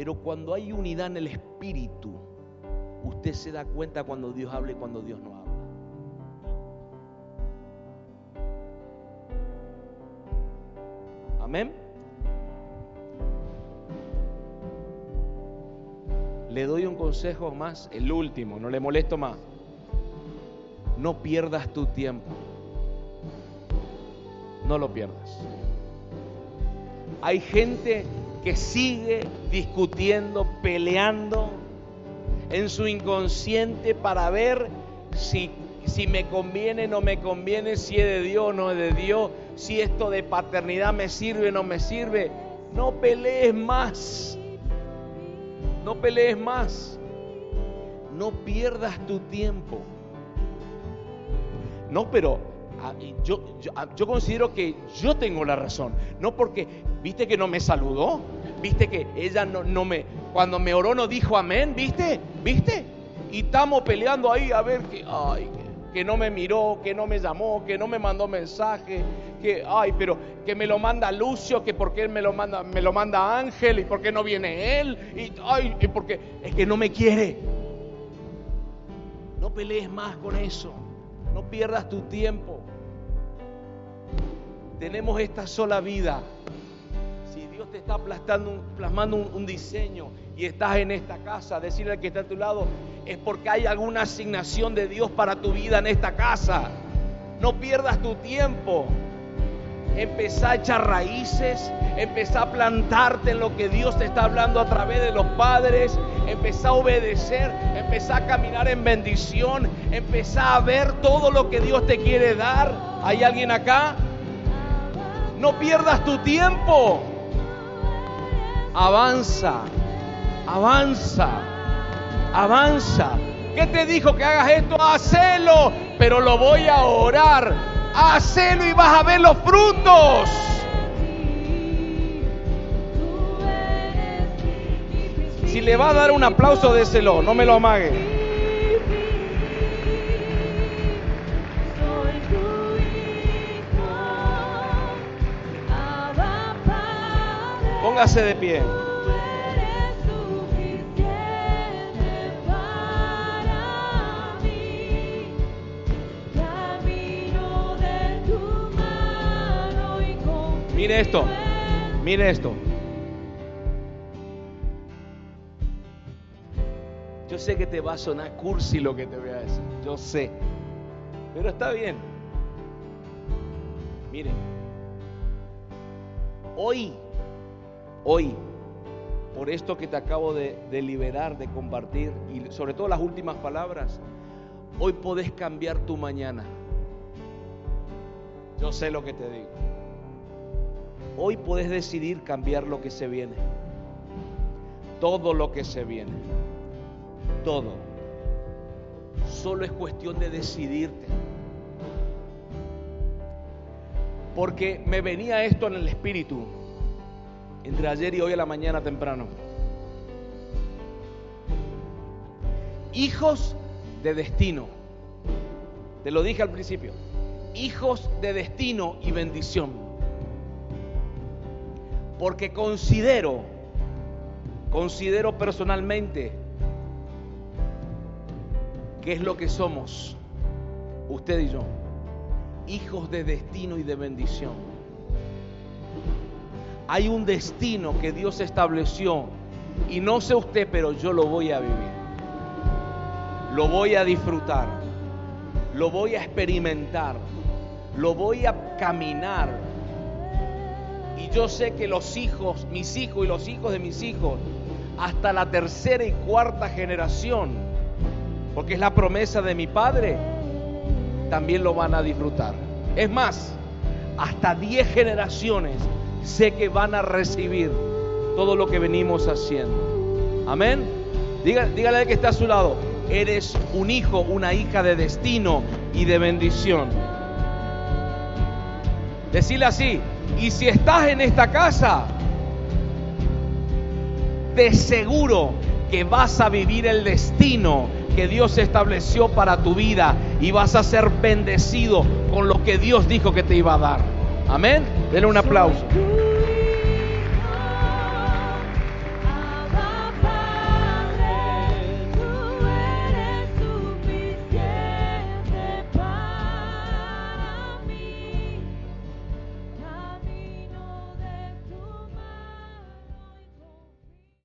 A: Pero cuando hay unidad en el espíritu, usted se da cuenta cuando Dios habla y cuando Dios no habla. Amén. Le doy un consejo más, el último, no le molesto más. No pierdas tu tiempo. No lo pierdas. Hay gente que sigue discutiendo, peleando en su inconsciente para ver si, si me conviene, no me conviene, si es de Dios o no es de Dios, si esto de paternidad me sirve o no me sirve. No pelees más. No pelees más. No pierdas tu tiempo. No, pero yo, yo, ah, yo, considero que yo tengo la razón. No porque, viste que no me saludó. viste que ella no, no me, cuando me oró no dijo amén, viste, viste. Y estamos peleando ahí a ver que, ay, que no me miró, que no me llamó, que no me mandó mensaje, que, ay, pero que me lo manda Lucio, que por qué me lo manda, me lo manda Ángel y por qué no viene él, y, ay, y porque es que no me quiere. No pelees más con eso, no pierdas tu tiempo. Tenemos esta sola vida. Si Dios te está plasmando, plasmando un, un diseño y estás en esta casa, decirle al que está a tu lado, es porque hay alguna asignación de Dios para tu vida en esta casa. No pierdas tu tiempo. Empezá a echar raíces, empezá a plantarte en lo que Dios te está hablando a través de los padres, empezá a obedecer, empezá a caminar en bendición, empezá a ver todo lo que Dios te quiere dar. ¿Hay alguien acá? No pierdas tu tiempo. Avanza, avanza avanza. ¿Qué te dijo que hagas esto? Hacelo, pero lo voy a orar. Hacelo y vas a ver los frutos. Si le va a dar un aplauso, déselo, no me lo amague. Póngase de pie. Mire esto, mire esto. Yo sé que te va a sonar cursi lo que te voy a decir, yo sé, pero está bien. Mire, hoy, hoy, por esto que te acabo de, de liberar, de compartir, y sobre todo las últimas palabras, hoy podés cambiar tu mañana. Yo sé lo que te digo. Hoy puedes decidir cambiar lo que se viene. Todo lo que se viene. Todo. Solo es cuestión de decidirte. Porque me venía esto en el espíritu entre ayer y hoy a la mañana temprano. Hijos de destino. Te lo dije al principio. Hijos de destino y bendición porque considero, considero personalmente que es lo que somos, usted y yo, hijos de destino y de bendición. Hay un destino que Dios estableció y no sé usted, pero yo lo voy a vivir. Lo voy a disfrutar. Lo voy a experimentar. Lo voy a caminar y yo sé que los hijos, mis hijos y los hijos de mis hijos, hasta la tercera y cuarta generación, porque es la promesa de mi Padre, también lo van a disfrutar. Es más, hasta diez generaciones sé que van a recibir todo lo que venimos haciendo. Amén. Dígale, al que está a su lado, eres un hijo, una hija de destino y de bendición. Decirle así, y si estás en esta casa, de seguro que vas a vivir el destino que Dios estableció para tu vida y vas a ser bendecido con lo que Dios dijo que te iba a dar. Amén. Denle un aplauso.